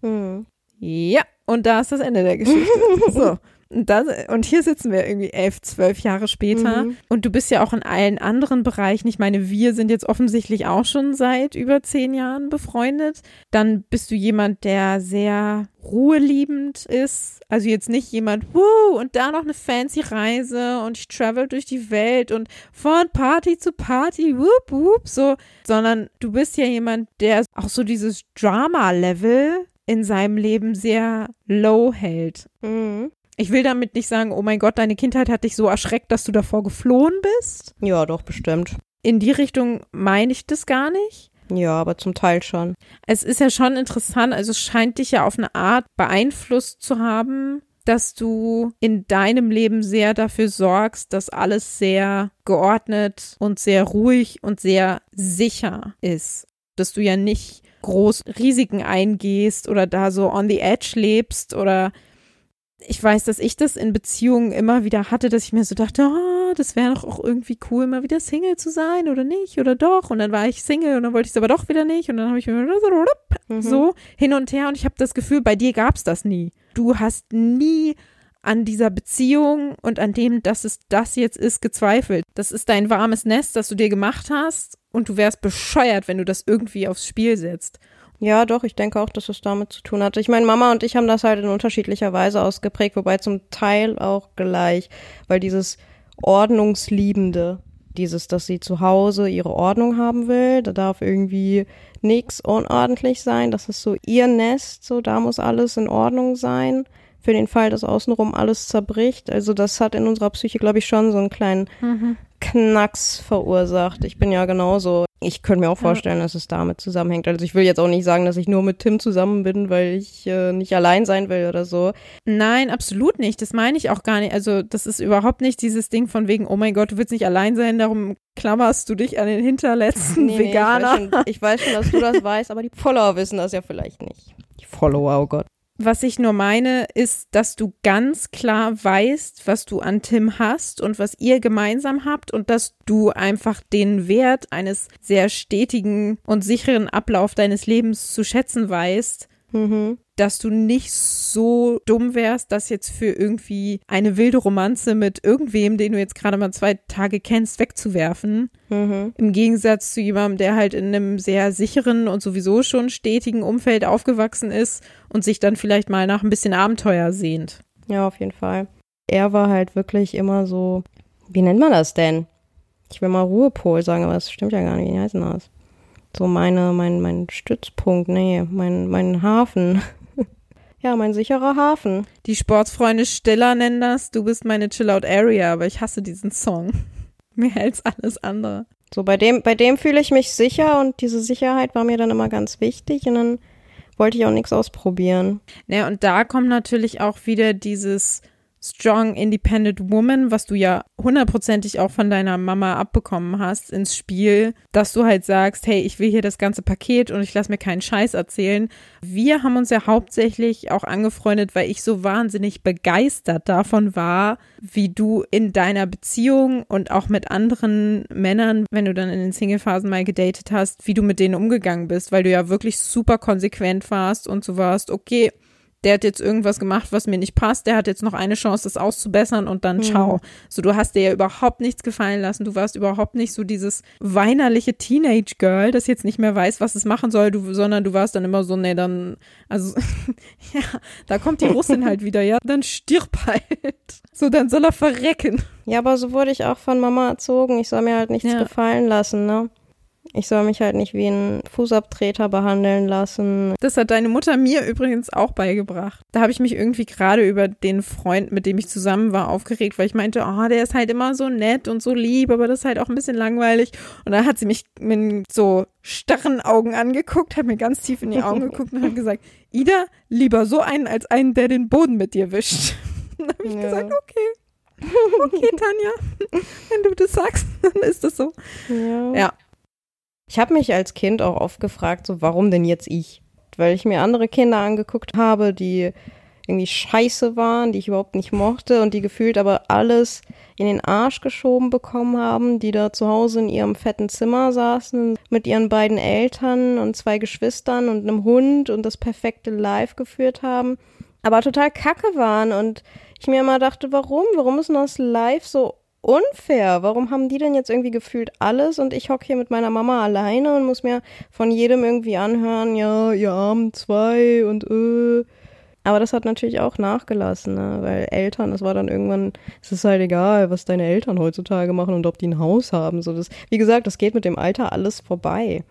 Mhm. Ja, und da ist das Ende der Geschichte. so. Und, das, und hier sitzen wir irgendwie elf, zwölf Jahre später. Mhm. Und du bist ja auch in allen anderen Bereichen. Ich meine, wir sind jetzt offensichtlich auch schon seit über zehn Jahren befreundet. Dann bist du jemand, der sehr ruheliebend ist. Also jetzt nicht jemand, wuh, und da noch eine fancy Reise und ich travel durch die Welt und von Party zu Party, whoop, whoop, so. Sondern du bist ja jemand, der auch so dieses Drama-Level in seinem Leben sehr low hält. Mhm. Ich will damit nicht sagen, oh mein Gott, deine Kindheit hat dich so erschreckt, dass du davor geflohen bist. Ja, doch, bestimmt. In die Richtung meine ich das gar nicht. Ja, aber zum Teil schon. Es ist ja schon interessant, also es scheint dich ja auf eine Art beeinflusst zu haben, dass du in deinem Leben sehr dafür sorgst, dass alles sehr geordnet und sehr ruhig und sehr sicher ist. Dass du ja nicht groß Risiken eingehst oder da so on the edge lebst oder ich weiß, dass ich das in Beziehungen immer wieder hatte, dass ich mir so dachte, oh, das wäre doch auch irgendwie cool, mal wieder Single zu sein oder nicht oder doch. Und dann war ich Single und dann wollte ich es aber doch wieder nicht. Und dann habe ich mir mhm. so hin und her und ich habe das Gefühl, bei dir gab es das nie. Du hast nie an dieser Beziehung und an dem, dass es das jetzt ist, gezweifelt. Das ist dein warmes Nest, das du dir gemacht hast und du wärst bescheuert, wenn du das irgendwie aufs Spiel setzt. Ja, doch, ich denke auch, dass es damit zu tun hatte. Ich meine, Mama und ich haben das halt in unterschiedlicher Weise ausgeprägt, wobei zum Teil auch gleich, weil dieses Ordnungsliebende, dieses, dass sie zu Hause ihre Ordnung haben will, da darf irgendwie nichts unordentlich sein, das ist so ihr Nest, so da muss alles in Ordnung sein für den Fall, dass außenrum alles zerbricht. Also das hat in unserer Psyche, glaube ich, schon so einen kleinen mhm. Knacks verursacht. Ich bin ja genauso. Ich könnte mir auch vorstellen, ja. dass es damit zusammenhängt. Also ich will jetzt auch nicht sagen, dass ich nur mit Tim zusammen bin, weil ich äh, nicht allein sein will oder so. Nein, absolut nicht. Das meine ich auch gar nicht. Also das ist überhaupt nicht dieses Ding von wegen, oh mein Gott, du willst nicht allein sein, darum klammerst du dich an den hinterletzten nee, Veganer. Nee, ich, weiß schon, ich weiß schon, dass du das weißt, aber die Follower wissen das ja vielleicht nicht. Die Follower, oh Gott. Was ich nur meine, ist, dass du ganz klar weißt, was du an Tim hast und was ihr gemeinsam habt und dass du einfach den Wert eines sehr stetigen und sicheren Ablauf deines Lebens zu schätzen weißt. Mhm. dass du nicht so dumm wärst, das jetzt für irgendwie eine wilde Romanze mit irgendwem, den du jetzt gerade mal zwei Tage kennst, wegzuwerfen. Mhm. Im Gegensatz zu jemandem, der halt in einem sehr sicheren und sowieso schon stetigen Umfeld aufgewachsen ist und sich dann vielleicht mal nach ein bisschen Abenteuer sehnt. Ja, auf jeden Fall. Er war halt wirklich immer so, wie nennt man das denn? Ich will mal Ruhepol sagen, aber das stimmt ja gar nicht. Wie heißt denn das? So meine, mein, mein Stützpunkt, nee, mein, mein Hafen. ja, mein sicherer Hafen. Die Sportsfreunde Stiller nennen das, du bist meine Chill-Out-Area, aber ich hasse diesen Song. Mehr als alles andere. So, bei dem, bei dem fühle ich mich sicher und diese Sicherheit war mir dann immer ganz wichtig und dann wollte ich auch nichts ausprobieren. Naja, und da kommt natürlich auch wieder dieses Strong Independent Woman, was du ja hundertprozentig auch von deiner Mama abbekommen hast, ins Spiel, dass du halt sagst, hey, ich will hier das ganze Paket und ich lasse mir keinen Scheiß erzählen. Wir haben uns ja hauptsächlich auch angefreundet, weil ich so wahnsinnig begeistert davon war, wie du in deiner Beziehung und auch mit anderen Männern, wenn du dann in den Single-Phasen mal gedatet hast, wie du mit denen umgegangen bist, weil du ja wirklich super konsequent warst und so warst, okay, der hat jetzt irgendwas gemacht, was mir nicht passt, der hat jetzt noch eine Chance, das auszubessern und dann ciao. So, du hast dir ja überhaupt nichts gefallen lassen, du warst überhaupt nicht so dieses weinerliche Teenage-Girl, das jetzt nicht mehr weiß, was es machen soll, du, sondern du warst dann immer so, nee, dann, also, ja, da kommt die Russin halt wieder, ja, dann stirb halt. So, dann soll er verrecken. Ja, aber so wurde ich auch von Mama erzogen. Ich soll mir halt nichts Ja. gefallen lassen, ne? Ich soll mich halt nicht wie ein Fußabtreter behandeln lassen. Das hat deine Mutter mir übrigens auch beigebracht. Da habe ich mich irgendwie gerade über den Freund, mit dem ich zusammen war, aufgeregt, weil ich meinte, oh, der ist halt immer so nett und so lieb, aber das ist halt auch ein bisschen langweilig. Und dann hat sie mich mit so starren Augen angeguckt, hat mir ganz tief in die Augen geguckt und hat gesagt, Ida, lieber so einen als einen, der den Boden mit dir wischt. Dann habe ich Ja. gesagt, okay. Okay, Tanja, wenn du das sagst, dann ist das so. Ja. Ja. Ich habe mich als Kind auch oft gefragt, so warum denn jetzt ich? Weil ich mir andere Kinder angeguckt habe, die irgendwie scheiße waren, die ich überhaupt nicht mochte und die gefühlt aber alles in den Arsch geschoben bekommen haben, die da zu Hause in ihrem fetten Zimmer saßen mit ihren beiden Eltern und zwei Geschwistern und einem Hund und das perfekte Life geführt haben, aber total kacke waren und ich mir immer dachte, warum? Warum ist denn das Life so unfair. Warum haben die denn jetzt irgendwie gefühlt alles und ich hocke hier mit meiner Mama alleine und muss mir von jedem irgendwie anhören, ja, ihr armen zwei und äh. Aber das hat natürlich auch nachgelassen, ne? weil Eltern, es war dann irgendwann, es ist halt egal, was deine Eltern heutzutage machen und ob die ein Haus haben. So das, wie gesagt, das geht mit dem Alter alles vorbei.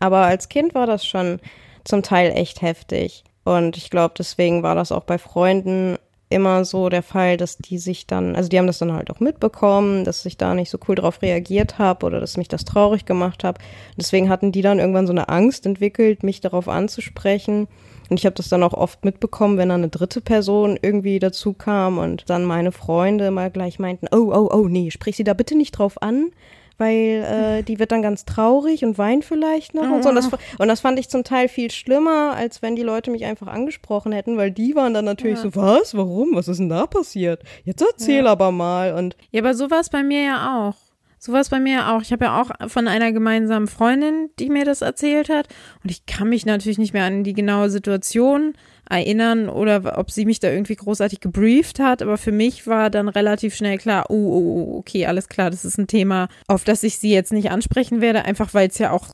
Aber als Kind war das schon zum Teil echt heftig. Und ich glaube, deswegen war das auch bei Freunden immer so der Fall, dass die sich dann, also die haben das dann halt auch mitbekommen, dass ich da nicht so cool drauf reagiert habe oder dass mich das traurig gemacht habe. Deswegen hatten die dann irgendwann so eine Angst entwickelt, mich darauf anzusprechen. Und ich habe das dann auch oft mitbekommen, wenn dann eine dritte Person irgendwie dazu kam und dann meine Freunde mal gleich meinten, oh, oh, oh, nee, sprich sie da bitte nicht drauf an, weil äh, die wird dann ganz traurig und weint vielleicht noch und so. Und das, und das fand ich zum Teil viel schlimmer, als wenn die Leute mich einfach angesprochen hätten, weil die waren dann natürlich so, was, warum, was ist denn da passiert? Jetzt erzähl aber mal. Und Ja, aber so war es bei mir ja auch. So war es bei mir ja auch. Ich habe ja auch von einer gemeinsamen Freundin, die mir das erzählt hat. Und ich kann mich natürlich nicht mehr an die genaue Situation erinnern oder ob sie mich da irgendwie großartig gebrieft hat. Aber für mich war dann relativ schnell klar, oh, oh, oh, okay, alles klar, das ist ein Thema, auf das ich sie jetzt nicht ansprechen werde, einfach weil es ja auch,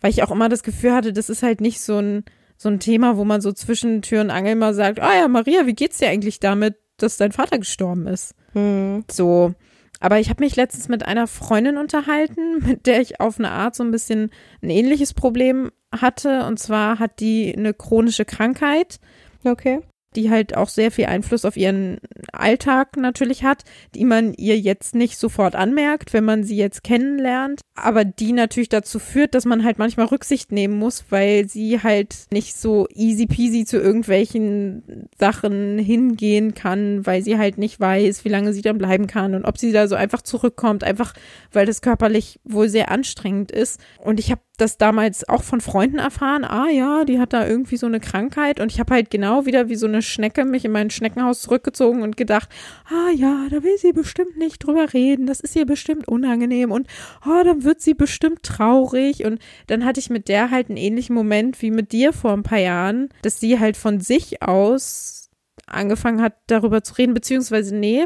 weil ich auch immer das Gefühl hatte, das ist halt nicht so ein, so ein Thema, wo man so zwischen Tür und Angel mal sagt, ah ja, Maria, wie geht's dir eigentlich damit, dass dein Vater gestorben ist? hm, So. Aber ich habe mich letztens mit einer Freundin unterhalten, mit der ich auf eine Art so ein bisschen ein ähnliches Problem hatte. Und zwar hat die eine chronische Krankheit, okay. die halt auch sehr viel Einfluss auf ihren Alltag natürlich hat, die man ihr jetzt nicht sofort anmerkt, wenn man sie jetzt kennenlernt, aber die natürlich dazu führt, dass man halt manchmal Rücksicht nehmen muss, weil sie halt nicht so easy peasy zu irgendwelchen Sachen hingehen kann, weil sie halt nicht weiß, wie lange sie dann bleiben kann und ob sie da so einfach zurückkommt, einfach weil das körperlich wohl sehr anstrengend ist. Und ich habe das damals auch von Freunden erfahren, ah ja, die hat da irgendwie so eine Krankheit. Und ich habe halt genau wieder wie so eine Schnecke mich in mein Schneckenhaus zurückgezogen und gedacht, ah ja, da will sie bestimmt nicht drüber reden, das ist ihr bestimmt unangenehm und oh, dann wird sie bestimmt traurig. Und dann hatte ich mit der halt einen ähnlichen Moment wie mit dir vor ein paar Jahren, dass sie halt von sich aus angefangen hat, darüber zu reden, beziehungsweise nee,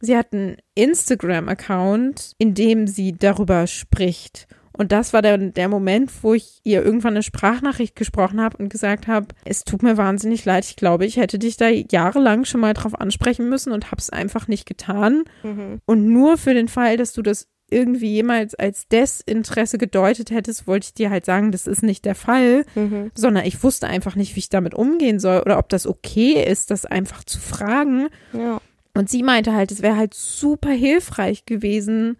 sie hat einen Instagram-Account, in dem sie darüber spricht. Und das war der, der Moment, wo ich ihr irgendwann eine Sprachnachricht gesprochen habe und gesagt habe, es tut mir wahnsinnig leid, ich glaube, ich hätte dich da jahrelang schon mal drauf ansprechen müssen und habe es einfach nicht getan. Mhm. Und nur für den Fall, dass du das irgendwie jemals als Desinteresse gedeutet hättest, wollte ich dir halt sagen, das ist nicht der Fall, mhm. sondern ich wusste einfach nicht, wie ich damit umgehen soll oder ob das okay ist, das einfach zu fragen. Ja. Und sie meinte halt, es wäre halt super hilfreich gewesen,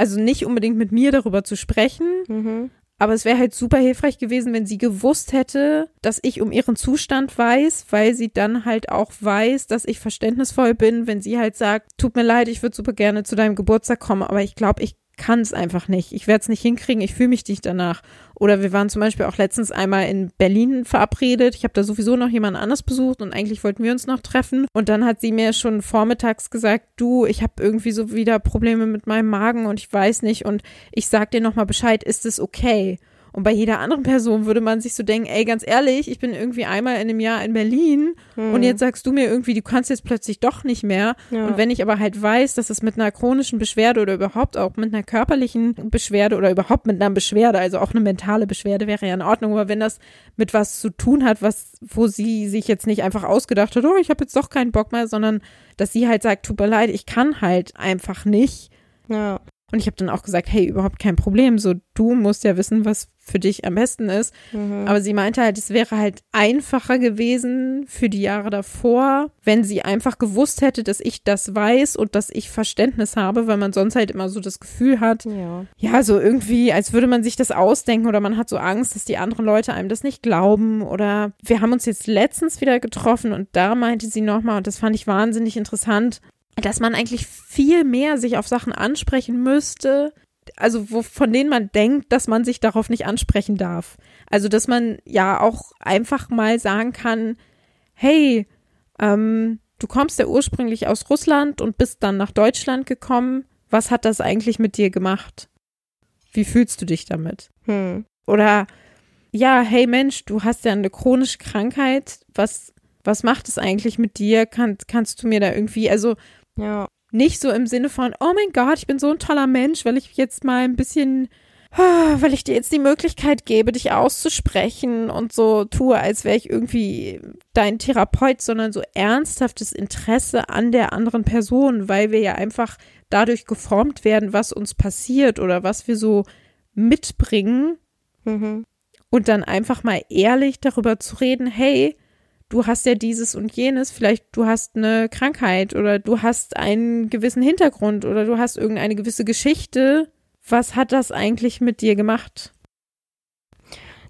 also nicht unbedingt mit mir darüber zu sprechen, mhm. aber es wäre halt super hilfreich gewesen, wenn sie gewusst hätte, dass ich um ihren Zustand weiß, weil sie dann halt auch weiß, dass ich verständnisvoll bin, wenn sie halt sagt, tut mir leid, ich würde super gerne zu deinem Geburtstag kommen, aber ich glaube, ich kann es einfach nicht. Ich werde es nicht hinkriegen, ich fühle mich nicht danach. Oder wir waren zum Beispiel auch letztens einmal in Berlin verabredet. Ich habe da sowieso noch jemand anders besucht und eigentlich wollten wir uns noch treffen. Und dann hat sie mir schon vormittags gesagt, du, ich habe irgendwie so wieder Probleme mit meinem Magen und ich weiß nicht und ich sag dir nochmal Bescheid, ist es okay? Und bei jeder anderen Person würde man sich so denken, ey, ganz ehrlich, ich bin irgendwie einmal in einem Jahr in Berlin hm. und jetzt sagst du mir irgendwie, du kannst jetzt plötzlich doch nicht mehr. Ja. Und wenn ich aber halt weiß, dass es mit einer chronischen Beschwerde oder überhaupt auch mit einer körperlichen Beschwerde oder überhaupt mit einer Beschwerde, also auch eine mentale Beschwerde wäre ja in Ordnung, aber wenn das mit was zu tun hat, was, wo sie sich jetzt nicht einfach ausgedacht hat, oh, ich habe jetzt doch keinen Bock mehr, sondern dass sie halt sagt, tut mir leid, ich kann halt einfach nicht. Ja. Und ich habe dann auch gesagt, hey, überhaupt kein Problem. So, du musst ja wissen, was für dich am besten ist. Mhm. Aber sie meinte halt, es wäre halt einfacher gewesen für die Jahre davor, wenn sie einfach gewusst hätte, dass ich das weiß und dass ich Verständnis habe, weil man sonst halt immer so das Gefühl hat, ja, ja so irgendwie, als würde man sich das ausdenken oder man hat so Angst, dass die anderen Leute einem das nicht glauben. Oder wir haben uns jetzt letztens wieder getroffen und da meinte sie nochmal, und das fand ich wahnsinnig interessant, dass man eigentlich viel mehr sich auf Sachen ansprechen müsste, also wo, von denen man denkt, dass man sich darauf nicht ansprechen darf. Also dass man ja auch einfach mal sagen kann, hey, ähm, du kommst ja ursprünglich aus Russland und bist dann nach Deutschland gekommen. Was hat das eigentlich mit dir gemacht? Wie fühlst du dich damit? Hm. Oder ja, hey Mensch, du hast ja eine chronische Krankheit. Was, was macht es eigentlich mit dir? Kann, kannst du mir da irgendwie, also ja. Nicht so im Sinne von, oh mein Gott, ich bin so ein toller Mensch, weil ich jetzt mal ein bisschen, weil ich dir jetzt die Möglichkeit gebe, dich auszusprechen und so tue, als wäre ich irgendwie dein Therapeut, sondern so ernsthaftes Interesse an der anderen Person, weil wir ja einfach dadurch geformt werden, was uns passiert oder was wir so mitbringen. Mhm. Und dann einfach mal ehrlich darüber zu reden, hey, du hast ja dieses und jenes, vielleicht du hast eine Krankheit oder du hast einen gewissen Hintergrund oder du hast irgendeine gewisse Geschichte. Was hat das eigentlich mit dir gemacht?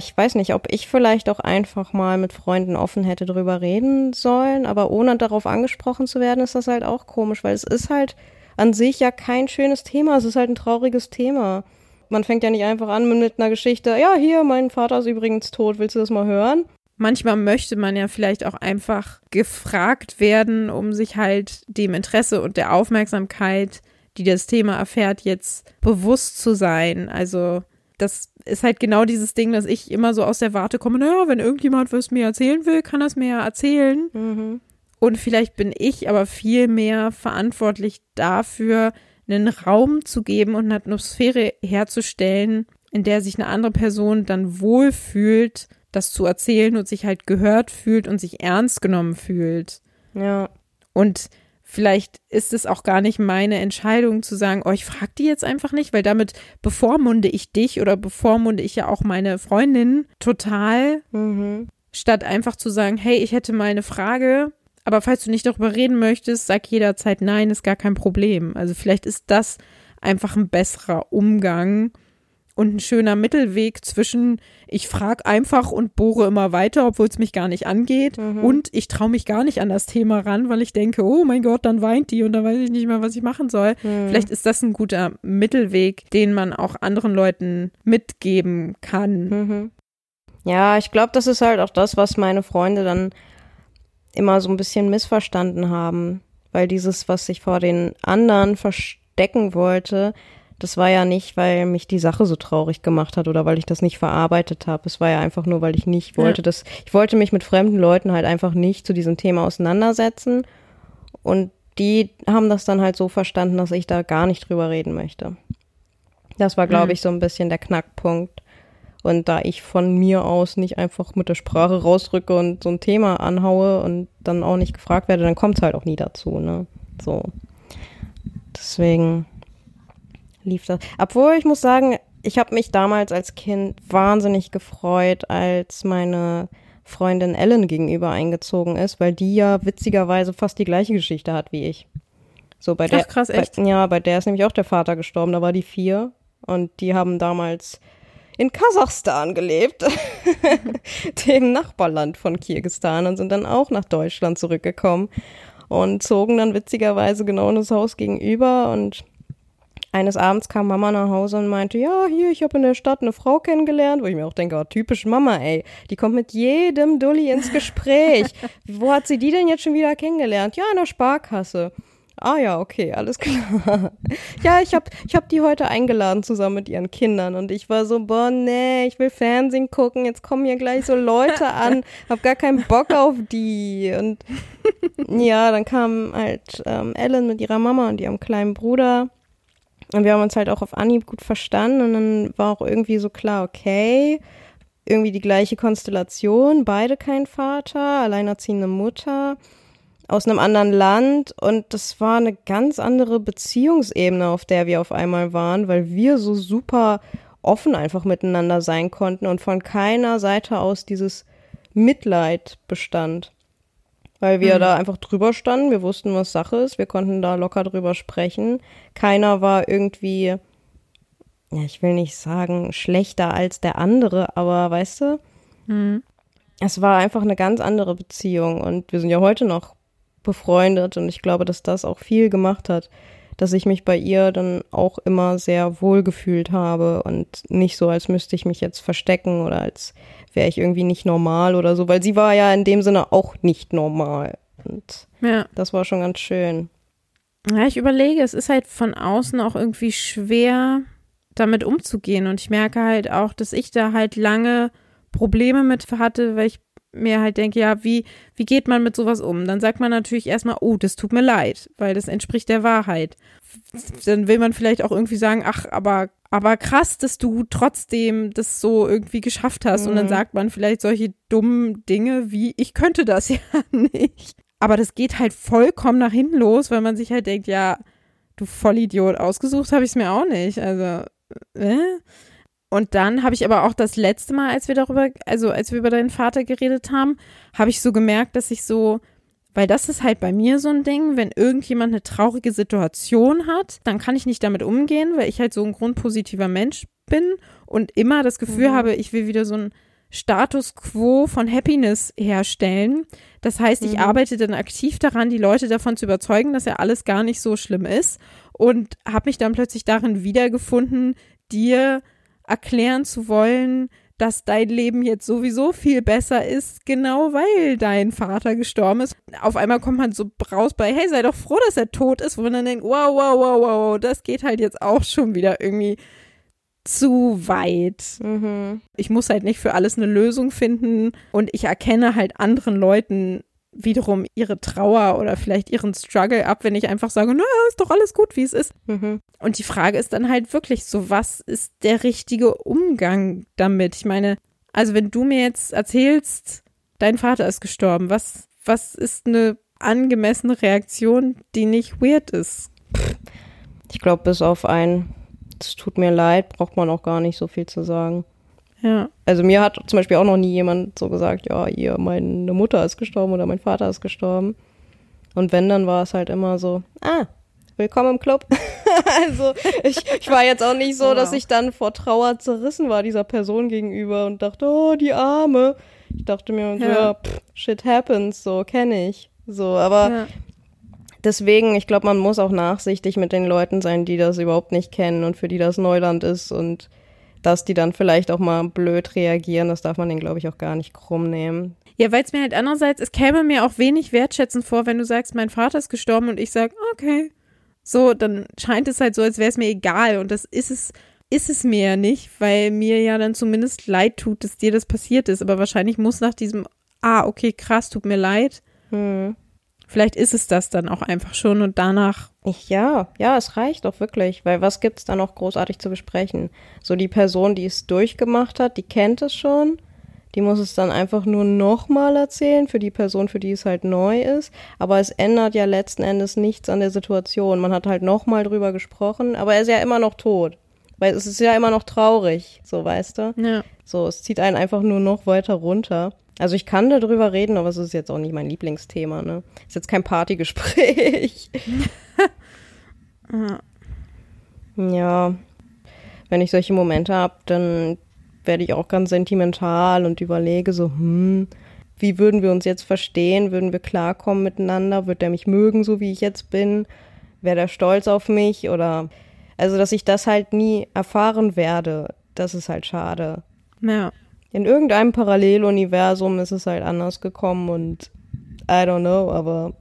Ich weiß nicht, ob ich vielleicht auch einfach mal mit Freunden offen hätte drüber reden sollen, aber ohne darauf angesprochen zu werden, ist das halt auch komisch, weil es ist halt an sich ja kein schönes Thema, es ist halt ein trauriges Thema. Man fängt ja nicht einfach an mit einer Geschichte, ja, hier, mein Vater ist übrigens tot, willst du das mal hören? Manchmal möchte man ja vielleicht auch einfach gefragt werden, um sich halt dem Interesse und der Aufmerksamkeit, die das Thema erfährt, jetzt bewusst zu sein. Also das ist halt genau dieses Ding, dass ich immer so aus der Warte komme, naja, wenn irgendjemand was mir erzählen will, kann das mir ja erzählen. Mhm. Und vielleicht bin ich aber viel mehr verantwortlich dafür, einen Raum zu geben und eine Atmosphäre herzustellen, in der sich eine andere Person dann wohlfühlt, das zu erzählen und sich halt gehört fühlt und sich ernst genommen fühlt. Ja. Und vielleicht ist es auch gar nicht meine Entscheidung zu sagen, oh, ich frag die jetzt einfach nicht, weil damit bevormunde ich dich oder bevormunde ich ja auch meine Freundin total, mhm. statt einfach zu sagen, hey, ich hätte mal eine Frage, aber falls du nicht darüber reden möchtest, sag jederzeit nein, ist gar kein Problem. Also vielleicht ist das einfach ein besserer Umgang, und ein schöner Mittelweg zwischen ich frage einfach und bohre immer weiter, obwohl es mich gar nicht angeht Mhm. und ich traue mich gar nicht an das Thema ran, weil ich denke, oh mein Gott, dann weint die und dann weiß ich nicht mehr, was ich machen soll. Mhm. Vielleicht ist das ein guter Mittelweg, den man auch anderen Leuten mitgeben kann. Mhm. Ja, ich glaube, das ist halt auch das, was meine Freunde dann immer so ein bisschen missverstanden haben. Weil dieses, was ich vor den anderen verstecken wollte, das war ja nicht, weil mich die Sache so traurig gemacht hat oder weil ich das nicht verarbeitet habe. Es war ja einfach nur, weil ich nicht Ja. wollte, dass ich wollte mich mit fremden Leuten halt einfach nicht zu diesem Thema auseinandersetzen. Und die haben das dann halt so verstanden, dass ich da gar nicht drüber reden möchte. Das war, glaube Mhm. ich, so ein bisschen der Knackpunkt. Und da ich von mir aus nicht einfach mit der Sprache rausrücke und so ein Thema anhaue und dann auch nicht gefragt werde, dann kommt es halt auch nie dazu, ne? So. Deswegen lief das. Obwohl ich muss sagen, ich habe mich damals als Kind wahnsinnig gefreut, als meine Freundin Ellen gegenüber eingezogen ist, weil die ja witzigerweise fast die gleiche Geschichte hat wie ich. So bei der Ach, krass, echt? Bei, ja, bei der ist nämlich auch der Vater gestorben, da war die vier und die haben damals in Kasachstan gelebt, dem Nachbarland von Kirgistan und sind dann auch nach Deutschland zurückgekommen und zogen dann witzigerweise genau in das Haus gegenüber und eines Abends kam Mama nach Hause und meinte, ja, hier, ich habe in der Stadt eine Frau kennengelernt, wo ich mir auch denke, oh, typisch Mama, ey, die kommt mit jedem Dulli ins Gespräch. wo hat sie die denn jetzt schon wieder kennengelernt? Ja, in der Sparkasse. Ah ja, okay, alles klar. ja, ich hab, ich hab die heute eingeladen zusammen mit ihren Kindern und ich war so, boah, nee, ich will Fernsehen gucken, jetzt kommen hier gleich so Leute an, hab gar keinen Bock auf die und ja, dann kam halt ähm, Ellen mit ihrer Mama und ihrem kleinen Bruder und wir haben uns halt auch auf Anhieb gut verstanden und dann war auch irgendwie so klar, okay, irgendwie die gleiche Konstellation, beide kein Vater, alleinerziehende Mutter aus einem anderen Land und das war eine ganz andere Beziehungsebene, auf der wir auf einmal waren, weil wir so super offen einfach miteinander sein konnten und von keiner Seite aus dieses Mitleid bestand. Weil wir Mhm. da einfach drüber standen, wir wussten, was Sache ist, wir konnten da locker drüber sprechen. Keiner war irgendwie, ja, ich will nicht sagen, schlechter als der andere, aber weißt du, Hm. es war einfach eine ganz andere Beziehung und wir sind ja heute noch befreundet und ich glaube, dass das auch viel gemacht hat, dass ich mich bei ihr dann auch immer sehr wohl gefühlt habe und nicht so, als müsste ich mich jetzt verstecken oder als wäre ich irgendwie nicht normal oder so, weil sie war ja in dem Sinne auch nicht normal und Ja. das war schon ganz schön. Ja, ich überlege, es ist halt von außen auch irgendwie schwer, damit umzugehen. Und ich merke halt auch, dass ich da halt lange Probleme mit hatte, weil ich mir halt denke, ja, wie, wie geht man mit sowas um? Dann sagt man natürlich erstmal, oh, das tut mir leid, weil das entspricht der Wahrheit. Dann will man vielleicht auch irgendwie sagen, ach, aber, aber krass, dass du trotzdem das so irgendwie geschafft hast. Und dann Mhm. sagt man vielleicht solche dummen Dinge wie, ich könnte das ja nicht. Aber das geht halt vollkommen nach hinten los, weil man sich halt denkt, ja, du Vollidiot, ausgesucht habe ich es mir auch nicht. Also, äh? Und dann habe ich aber auch das letzte Mal, als wir darüber, also als wir über deinen Vater geredet haben, habe ich so gemerkt, dass ich so, weil das ist halt bei mir so ein Ding, wenn irgendjemand eine traurige Situation hat, dann kann ich nicht damit umgehen, weil ich halt so ein grundpositiver Mensch bin und immer das Gefühl Mhm. habe, ich will wieder so ein Status quo von Happiness herstellen. Das heißt, ich Mhm. arbeite dann aktiv daran, die Leute davon zu überzeugen, dass ja alles gar nicht so schlimm ist und habe mich dann plötzlich darin wiedergefunden, dir erklären zu wollen, dass dein Leben jetzt sowieso viel besser ist, genau weil dein Vater gestorben ist. Auf einmal kommt man so raus bei, hey, sei doch froh, dass er tot ist, wo man dann denkt, wow, wow, wow, wow, das geht halt jetzt auch schon wieder irgendwie zu weit. Mhm. Ich muss halt nicht für alles eine Lösung finden und ich erkenne halt anderen Leuten wiederum ihre Trauer oder vielleicht ihren Struggle ab, wenn ich einfach sage, naja, ist doch alles gut, wie es ist. Mhm. Und die Frage ist dann halt wirklich so, was ist der richtige Umgang damit? Ich meine, also wenn du mir jetzt erzählst, dein Vater ist gestorben, was, was ist eine angemessene Reaktion, die nicht weird ist? Ich glaube, bis auf ein, es tut mir leid, braucht man auch gar nicht so viel zu sagen. Ja. Also mir hat zum Beispiel auch noch nie jemand so gesagt, ja, hier, meine Mutter ist gestorben oder mein Vater ist gestorben. Und wenn, dann war es halt immer so, ah, willkommen im Club. also ich, ich war jetzt auch nicht so, wow. dass ich dann vor Trauer zerrissen war dieser Person gegenüber und dachte, oh, die Arme. Ich dachte mir, ja, ja pff, shit happens, so kenne ich. So, aber ja. deswegen, ich glaube, man muss auch nachsichtig mit den Leuten sein, die das überhaupt nicht kennen und für die das Neuland ist und dass die dann vielleicht auch mal blöd reagieren, das darf man denen, glaube ich, auch gar nicht krumm nehmen. Ja, weil es mir halt andererseits, es käme mir auch wenig wertschätzend vor, wenn du sagst, mein Vater ist gestorben und ich sage, okay. So, dann scheint es halt so, als wäre es mir egal. Und das ist es, ist es mir ja nicht, weil mir ja dann zumindest leid tut, dass dir das passiert ist. Aber wahrscheinlich muss nach diesem, ah, okay, krass, tut mir leid. Hm. Vielleicht ist es das dann auch einfach schon und danach. Ja, ja, es reicht doch wirklich, weil was gibt es da noch großartig zu besprechen? So die Person, die es durchgemacht hat, die kennt es schon die muss es dann einfach nur nochmal erzählen für die Person, für die es halt neu ist. Aber es ändert ja letzten Endes nichts an der Situation. Man hat halt nochmal drüber gesprochen, aber er ist ja immer noch tot. Weil es ist ja immer noch traurig, so weißt du. Ja. So, es zieht einen einfach nur noch weiter runter. Also ich kann darüber reden, aber es ist jetzt auch nicht mein Lieblingsthema, ne? Ist jetzt kein Partygespräch. ja. Wenn ich solche Momente habe, dann werde ich auch ganz sentimental und überlege so, hm, wie würden wir uns jetzt verstehen? Würden wir klarkommen miteinander? Wird der mich mögen, so wie ich jetzt bin? Wäre der stolz auf mich? Oder also, dass ich das halt nie erfahren werde, das ist halt schade. Ja. In irgendeinem Paralleluniversum ist es halt anders gekommen und I don't know, aber.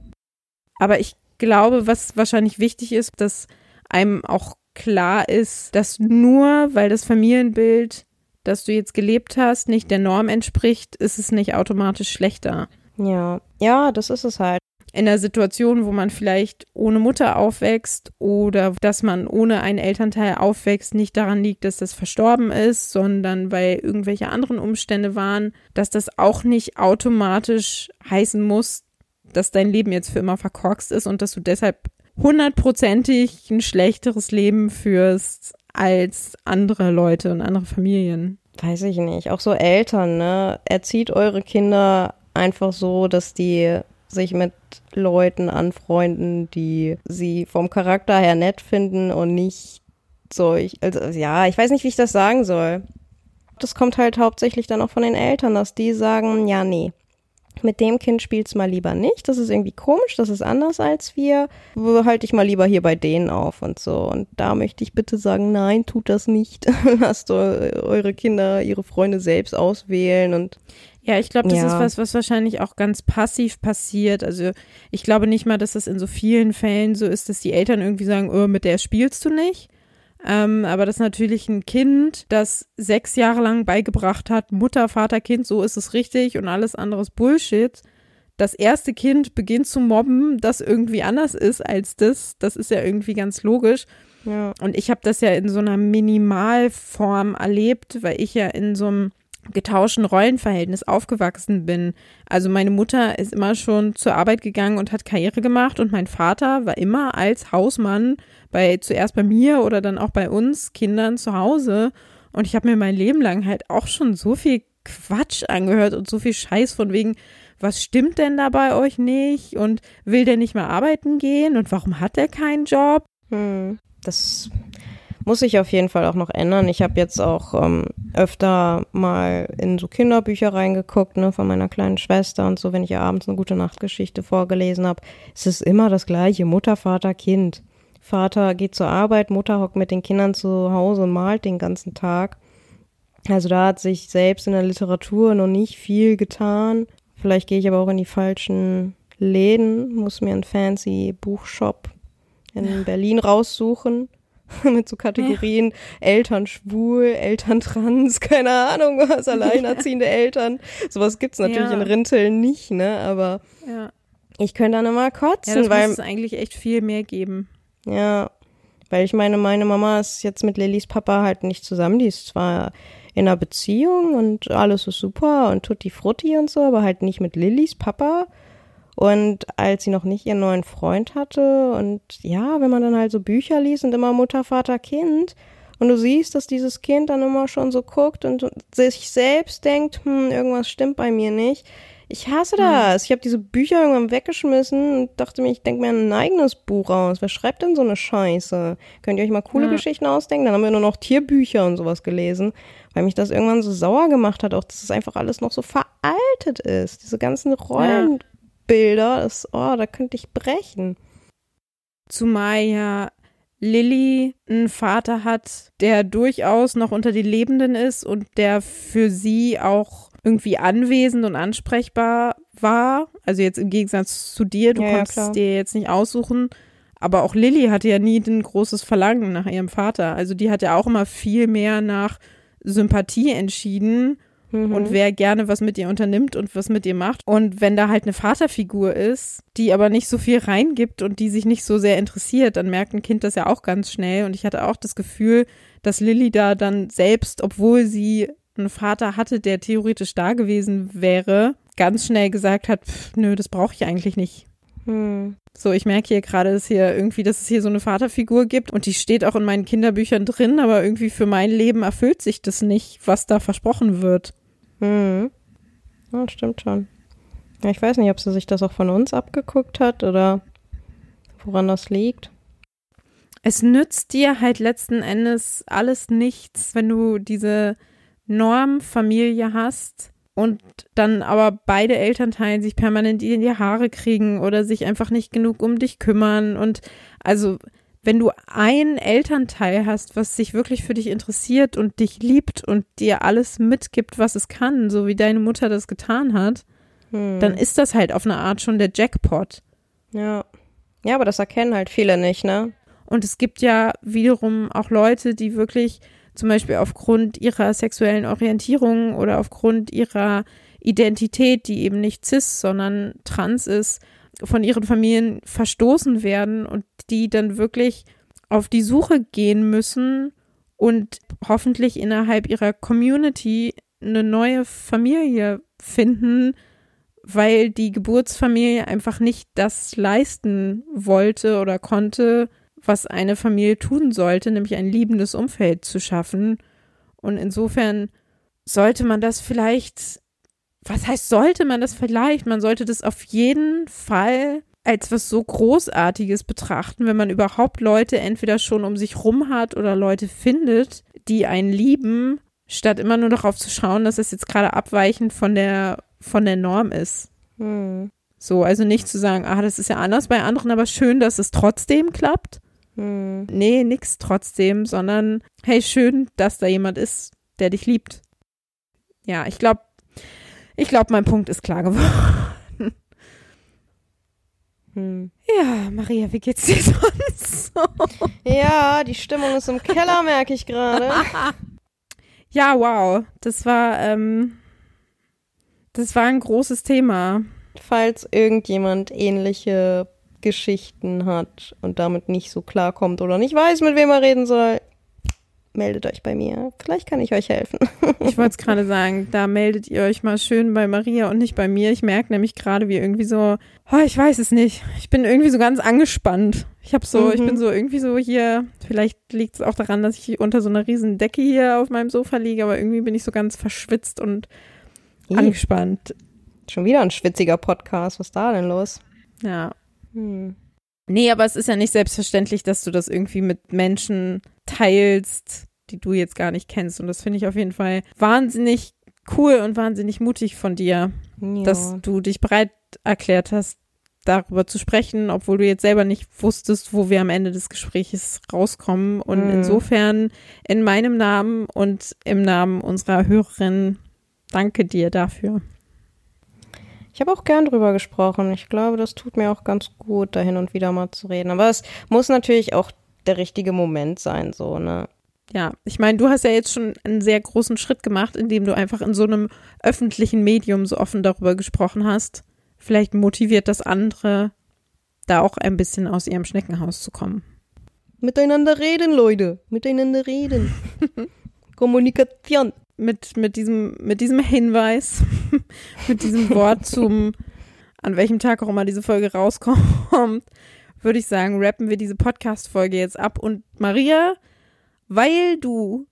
Aber ich glaube, was wahrscheinlich wichtig ist, dass einem auch klar ist, dass nur weil das Familienbild das du jetzt gelebt hast, nicht der Norm entspricht, ist es nicht automatisch schlechter. Ja, ja, das ist es halt. In der Situation, wo man vielleicht ohne Mutter aufwächst oder dass man ohne einen Elternteil aufwächst, nicht daran liegt, dass das verstorben ist, sondern weil irgendwelche anderen Umstände waren, dass das auch nicht automatisch heißen muss, dass dein Leben jetzt für immer verkorkst ist und dass du deshalb hundertprozentig ein schlechteres Leben führst als andere Leute und andere Familien. Weiß ich nicht. Auch so Eltern, ne? Erzieht eure Kinder einfach so, dass die sich mit Leuten anfreunden, die sie vom Charakter her nett finden und nicht so, ich, also ja, ich weiß nicht, wie ich das sagen soll. Das kommt halt hauptsächlich dann auch von den Eltern, dass die sagen, ja, nee, mit dem Kind spielst mal lieber nicht. Das ist irgendwie komisch, das ist anders als wir. Halte ich mal lieber hier bei denen auf und so. Und da möchte ich bitte sagen, nein, tut das nicht. Lasst eure Kinder, ihre Freunde selbst auswählen und ja, ich glaube, das ja. ist was, was wahrscheinlich auch ganz passiv passiert. Also ich glaube nicht mal, dass das in so vielen Fällen so ist, dass die Eltern irgendwie sagen, oh, mit der spielst du nicht, ähm, aber das ist natürlich ein Kind, das sechs Jahre lang beigebracht hat, Mutter, Vater, Kind, so ist es richtig und alles andere ist Bullshit. Das erste Kind beginnt zu mobben, das irgendwie anders ist als das. Das ist ja irgendwie ganz logisch. Ja. Und ich habe das ja in so einer Minimalform erlebt, weil ich ja in so einem getauschten Rollenverhältnis aufgewachsen bin. Also meine Mutter ist immer schon zur Arbeit gegangen und hat Karriere gemacht und mein Vater war immer als Hausmann bei zuerst bei mir oder dann auch bei uns Kindern zu Hause und ich habe mir mein Leben lang halt auch schon so viel Quatsch angehört und so viel Scheiß von wegen was stimmt denn da bei euch nicht und will der nicht mal arbeiten gehen und warum hat er keinen Job? Hm, das muss sich auf jeden Fall auch noch ändern. Ich habe jetzt auch ähm, öfter mal in so Kinderbücher reingeguckt, ne, von meiner kleinen Schwester und so, wenn ich ihr abends eine gute Nachtgeschichte vorgelesen habe. Es ist immer das gleiche, Mutter, Vater, Kind. Vater geht zur Arbeit, Mutter hockt mit den Kindern zu Hause und malt den ganzen Tag. Also da hat sich selbst in der Literatur noch nicht viel getan. Vielleicht gehe ich aber auch in die falschen Läden, muss mir einen fancy Buchshop in Berlin raussuchen. mit so Kategorien ja. Eltern schwul, Eltern trans, keine Ahnung was, alleinerziehende ja. Eltern. Sowas gibt's natürlich ja. in Rinteln nicht, ne? Aber ich könnte dann immer kotzen, ja, das weil es eigentlich echt viel mehr geben. Ja, weil ich meine, meine Mama ist jetzt mit Lillys Papa halt nicht zusammen. Die ist zwar in einer Beziehung und alles ist super und tut die Frutti und so, aber halt nicht mit Lillys Papa. Und als sie noch nicht ihren neuen Freund hatte und ja, wenn man dann halt so Bücher liest und immer Mutter, Vater, Kind und du siehst, dass dieses Kind dann immer schon so guckt und sich selbst denkt, hm, irgendwas stimmt bei mir nicht. Ich hasse das. Ich habe diese Bücher irgendwann weggeschmissen und dachte mir, ich denke mir ein eigenes Buch aus. Wer schreibt denn so eine Scheiße? Könnt ihr euch mal coole Ja. Geschichten ausdenken? Dann haben wir nur noch Tierbücher und sowas gelesen, weil mich das irgendwann so sauer gemacht hat, auch dass es einfach alles noch so veraltet ist. Diese ganzen Rollenbilder, das, oh, da könnte ich brechen. Zumal ja Lilly einen Vater hat, der durchaus noch unter die Lebenden ist und der für sie auch irgendwie anwesend und ansprechbar war. Also jetzt im Gegensatz zu dir, du Ja, ja, konntest klar. dir jetzt nicht aussuchen. Aber auch Lilly hatte ja nie ein großes Verlangen nach ihrem Vater. Also die hat ja auch immer viel mehr nach Sympathie entschieden Mhm. und wer gerne was mit ihr unternimmt und was mit ihr macht. Und wenn da halt eine Vaterfigur ist, die aber nicht so viel reingibt und die sich nicht so sehr interessiert, dann merkt ein Kind das ja auch ganz schnell. Und ich hatte auch das Gefühl, dass Lilly da dann selbst, obwohl sie einen Vater hatte, der theoretisch da gewesen wäre, ganz schnell gesagt hat, pff, nö, das brauche ich eigentlich nicht. Hm. So, ich merke hier gerade, dass hier irgendwie, dass es hier so eine Vaterfigur gibt und die steht auch in meinen Kinderbüchern drin, aber irgendwie für mein Leben erfüllt sich das nicht, was da versprochen wird. Hm. Ja, stimmt schon. Ich weiß nicht, ob sie sich das auch von uns abgeguckt hat oder woran das liegt. Es nützt dir halt letzten Endes alles nichts, wenn du diese Normfamilie hast und dann aber beide Elternteile sich permanent in die Haare kriegen oder sich einfach nicht genug um dich kümmern. Und also, wenn du einen Elternteil hast, was sich wirklich für dich interessiert und dich liebt und dir alles mitgibt, was es kann, so wie deine Mutter das getan hat, Hm. dann ist das halt auf eine Art schon der Jackpot. Ja. Ja, aber das erkennen halt viele nicht, ne? Und es gibt ja wiederum auch Leute, die wirklich zum Beispiel aufgrund ihrer sexuellen Orientierung oder aufgrund ihrer Identität, die eben nicht cis, sondern trans ist, von ihren Familien verstoßen werden und die dann wirklich auf die Suche gehen müssen und hoffentlich innerhalb ihrer Community eine neue Familie finden, weil die Geburtsfamilie einfach nicht das leisten wollte oder konnte, was eine Familie tun sollte, nämlich ein liebendes Umfeld zu schaffen. Und insofern sollte man das vielleicht, was heißt sollte man das vielleicht? Man sollte das auf jeden Fall als was so Großartiges betrachten, wenn man überhaupt Leute entweder schon um sich rum hat oder Leute findet, die einen lieben, statt immer nur darauf zu schauen, dass es jetzt gerade abweichend von der, von der Norm ist. Hm. So, also nicht zu sagen, ah, das ist ja anders bei anderen, aber schön, dass es trotzdem klappt. Hm. Nee, nix trotzdem, sondern hey, schön, dass da jemand ist, der dich liebt. Ja, ich glaube, ich glaube, mein Punkt ist klar geworden. Hm. Ja, Maria, wie geht's dir sonst so? Ja, die Stimmung ist im Keller, merke ich gerade. Ja, wow, das war, ähm, das war ein großes Thema. Falls irgendjemand ähnliche Geschichten hat und damit nicht so klarkommt oder nicht weiß, mit wem er reden soll, meldet euch bei mir. Vielleicht kann ich euch helfen. Ich wollte es gerade sagen, da meldet ihr euch mal schön bei Maria und nicht bei mir. Ich merke nämlich gerade, wie irgendwie so, oh, ich weiß es nicht. Ich bin irgendwie so ganz angespannt. Ich habe so, Mhm. ich bin so irgendwie so hier, vielleicht liegt es auch daran, dass ich unter so einer riesen Decke hier auf meinem Sofa liege, aber irgendwie bin ich so ganz verschwitzt und angespannt. Schon wieder ein schwitziger Podcast. Was ist da denn los? Ja. Hm. Nee, aber es ist ja nicht selbstverständlich, dass du das irgendwie mit Menschen teilst, die du jetzt gar nicht kennst. Und das finde ich auf jeden Fall wahnsinnig cool und wahnsinnig mutig von dir. Ja. dass du dich bereit erklärt hast, darüber zu sprechen, obwohl du jetzt selber nicht wusstest, wo wir am Ende des Gesprächs rauskommen. Und Mhm. insofern in meinem Namen und im Namen unserer Hörerin danke dir dafür. Ich habe auch gern drüber gesprochen. Ich glaube, das tut mir auch ganz gut, da hin und wieder mal zu reden. Aber es muss natürlich auch der richtige Moment sein, so, ne? Ja, ich meine, du hast ja jetzt schon einen sehr großen Schritt gemacht, indem du einfach in so einem öffentlichen Medium so offen darüber gesprochen hast. Vielleicht motiviert das andere, da auch ein bisschen aus ihrem Schneckenhaus zu kommen. Miteinander reden, Leute. Miteinander reden. Kommunikation. mit, mit, diesem, mit diesem Hinweis, mit diesem Wort zum, an welchem Tag auch immer diese Folge rauskommt, würde ich sagen, rappen wir diese Podcast-Folge jetzt ab. Und Maria, weil du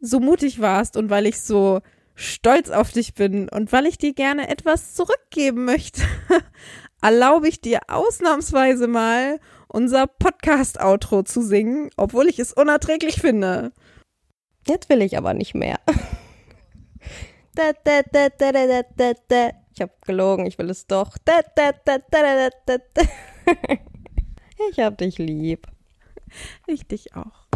so mutig warst und weil ich so stolz auf dich bin und weil ich dir gerne etwas zurückgeben möchte, erlaube ich dir ausnahmsweise mal unser Podcast-Outro zu singen, obwohl ich es unerträglich finde. Jetzt will ich aber nicht mehr. Ich habe gelogen, ich will es doch. Ich hab dich lieb. Ich dich auch.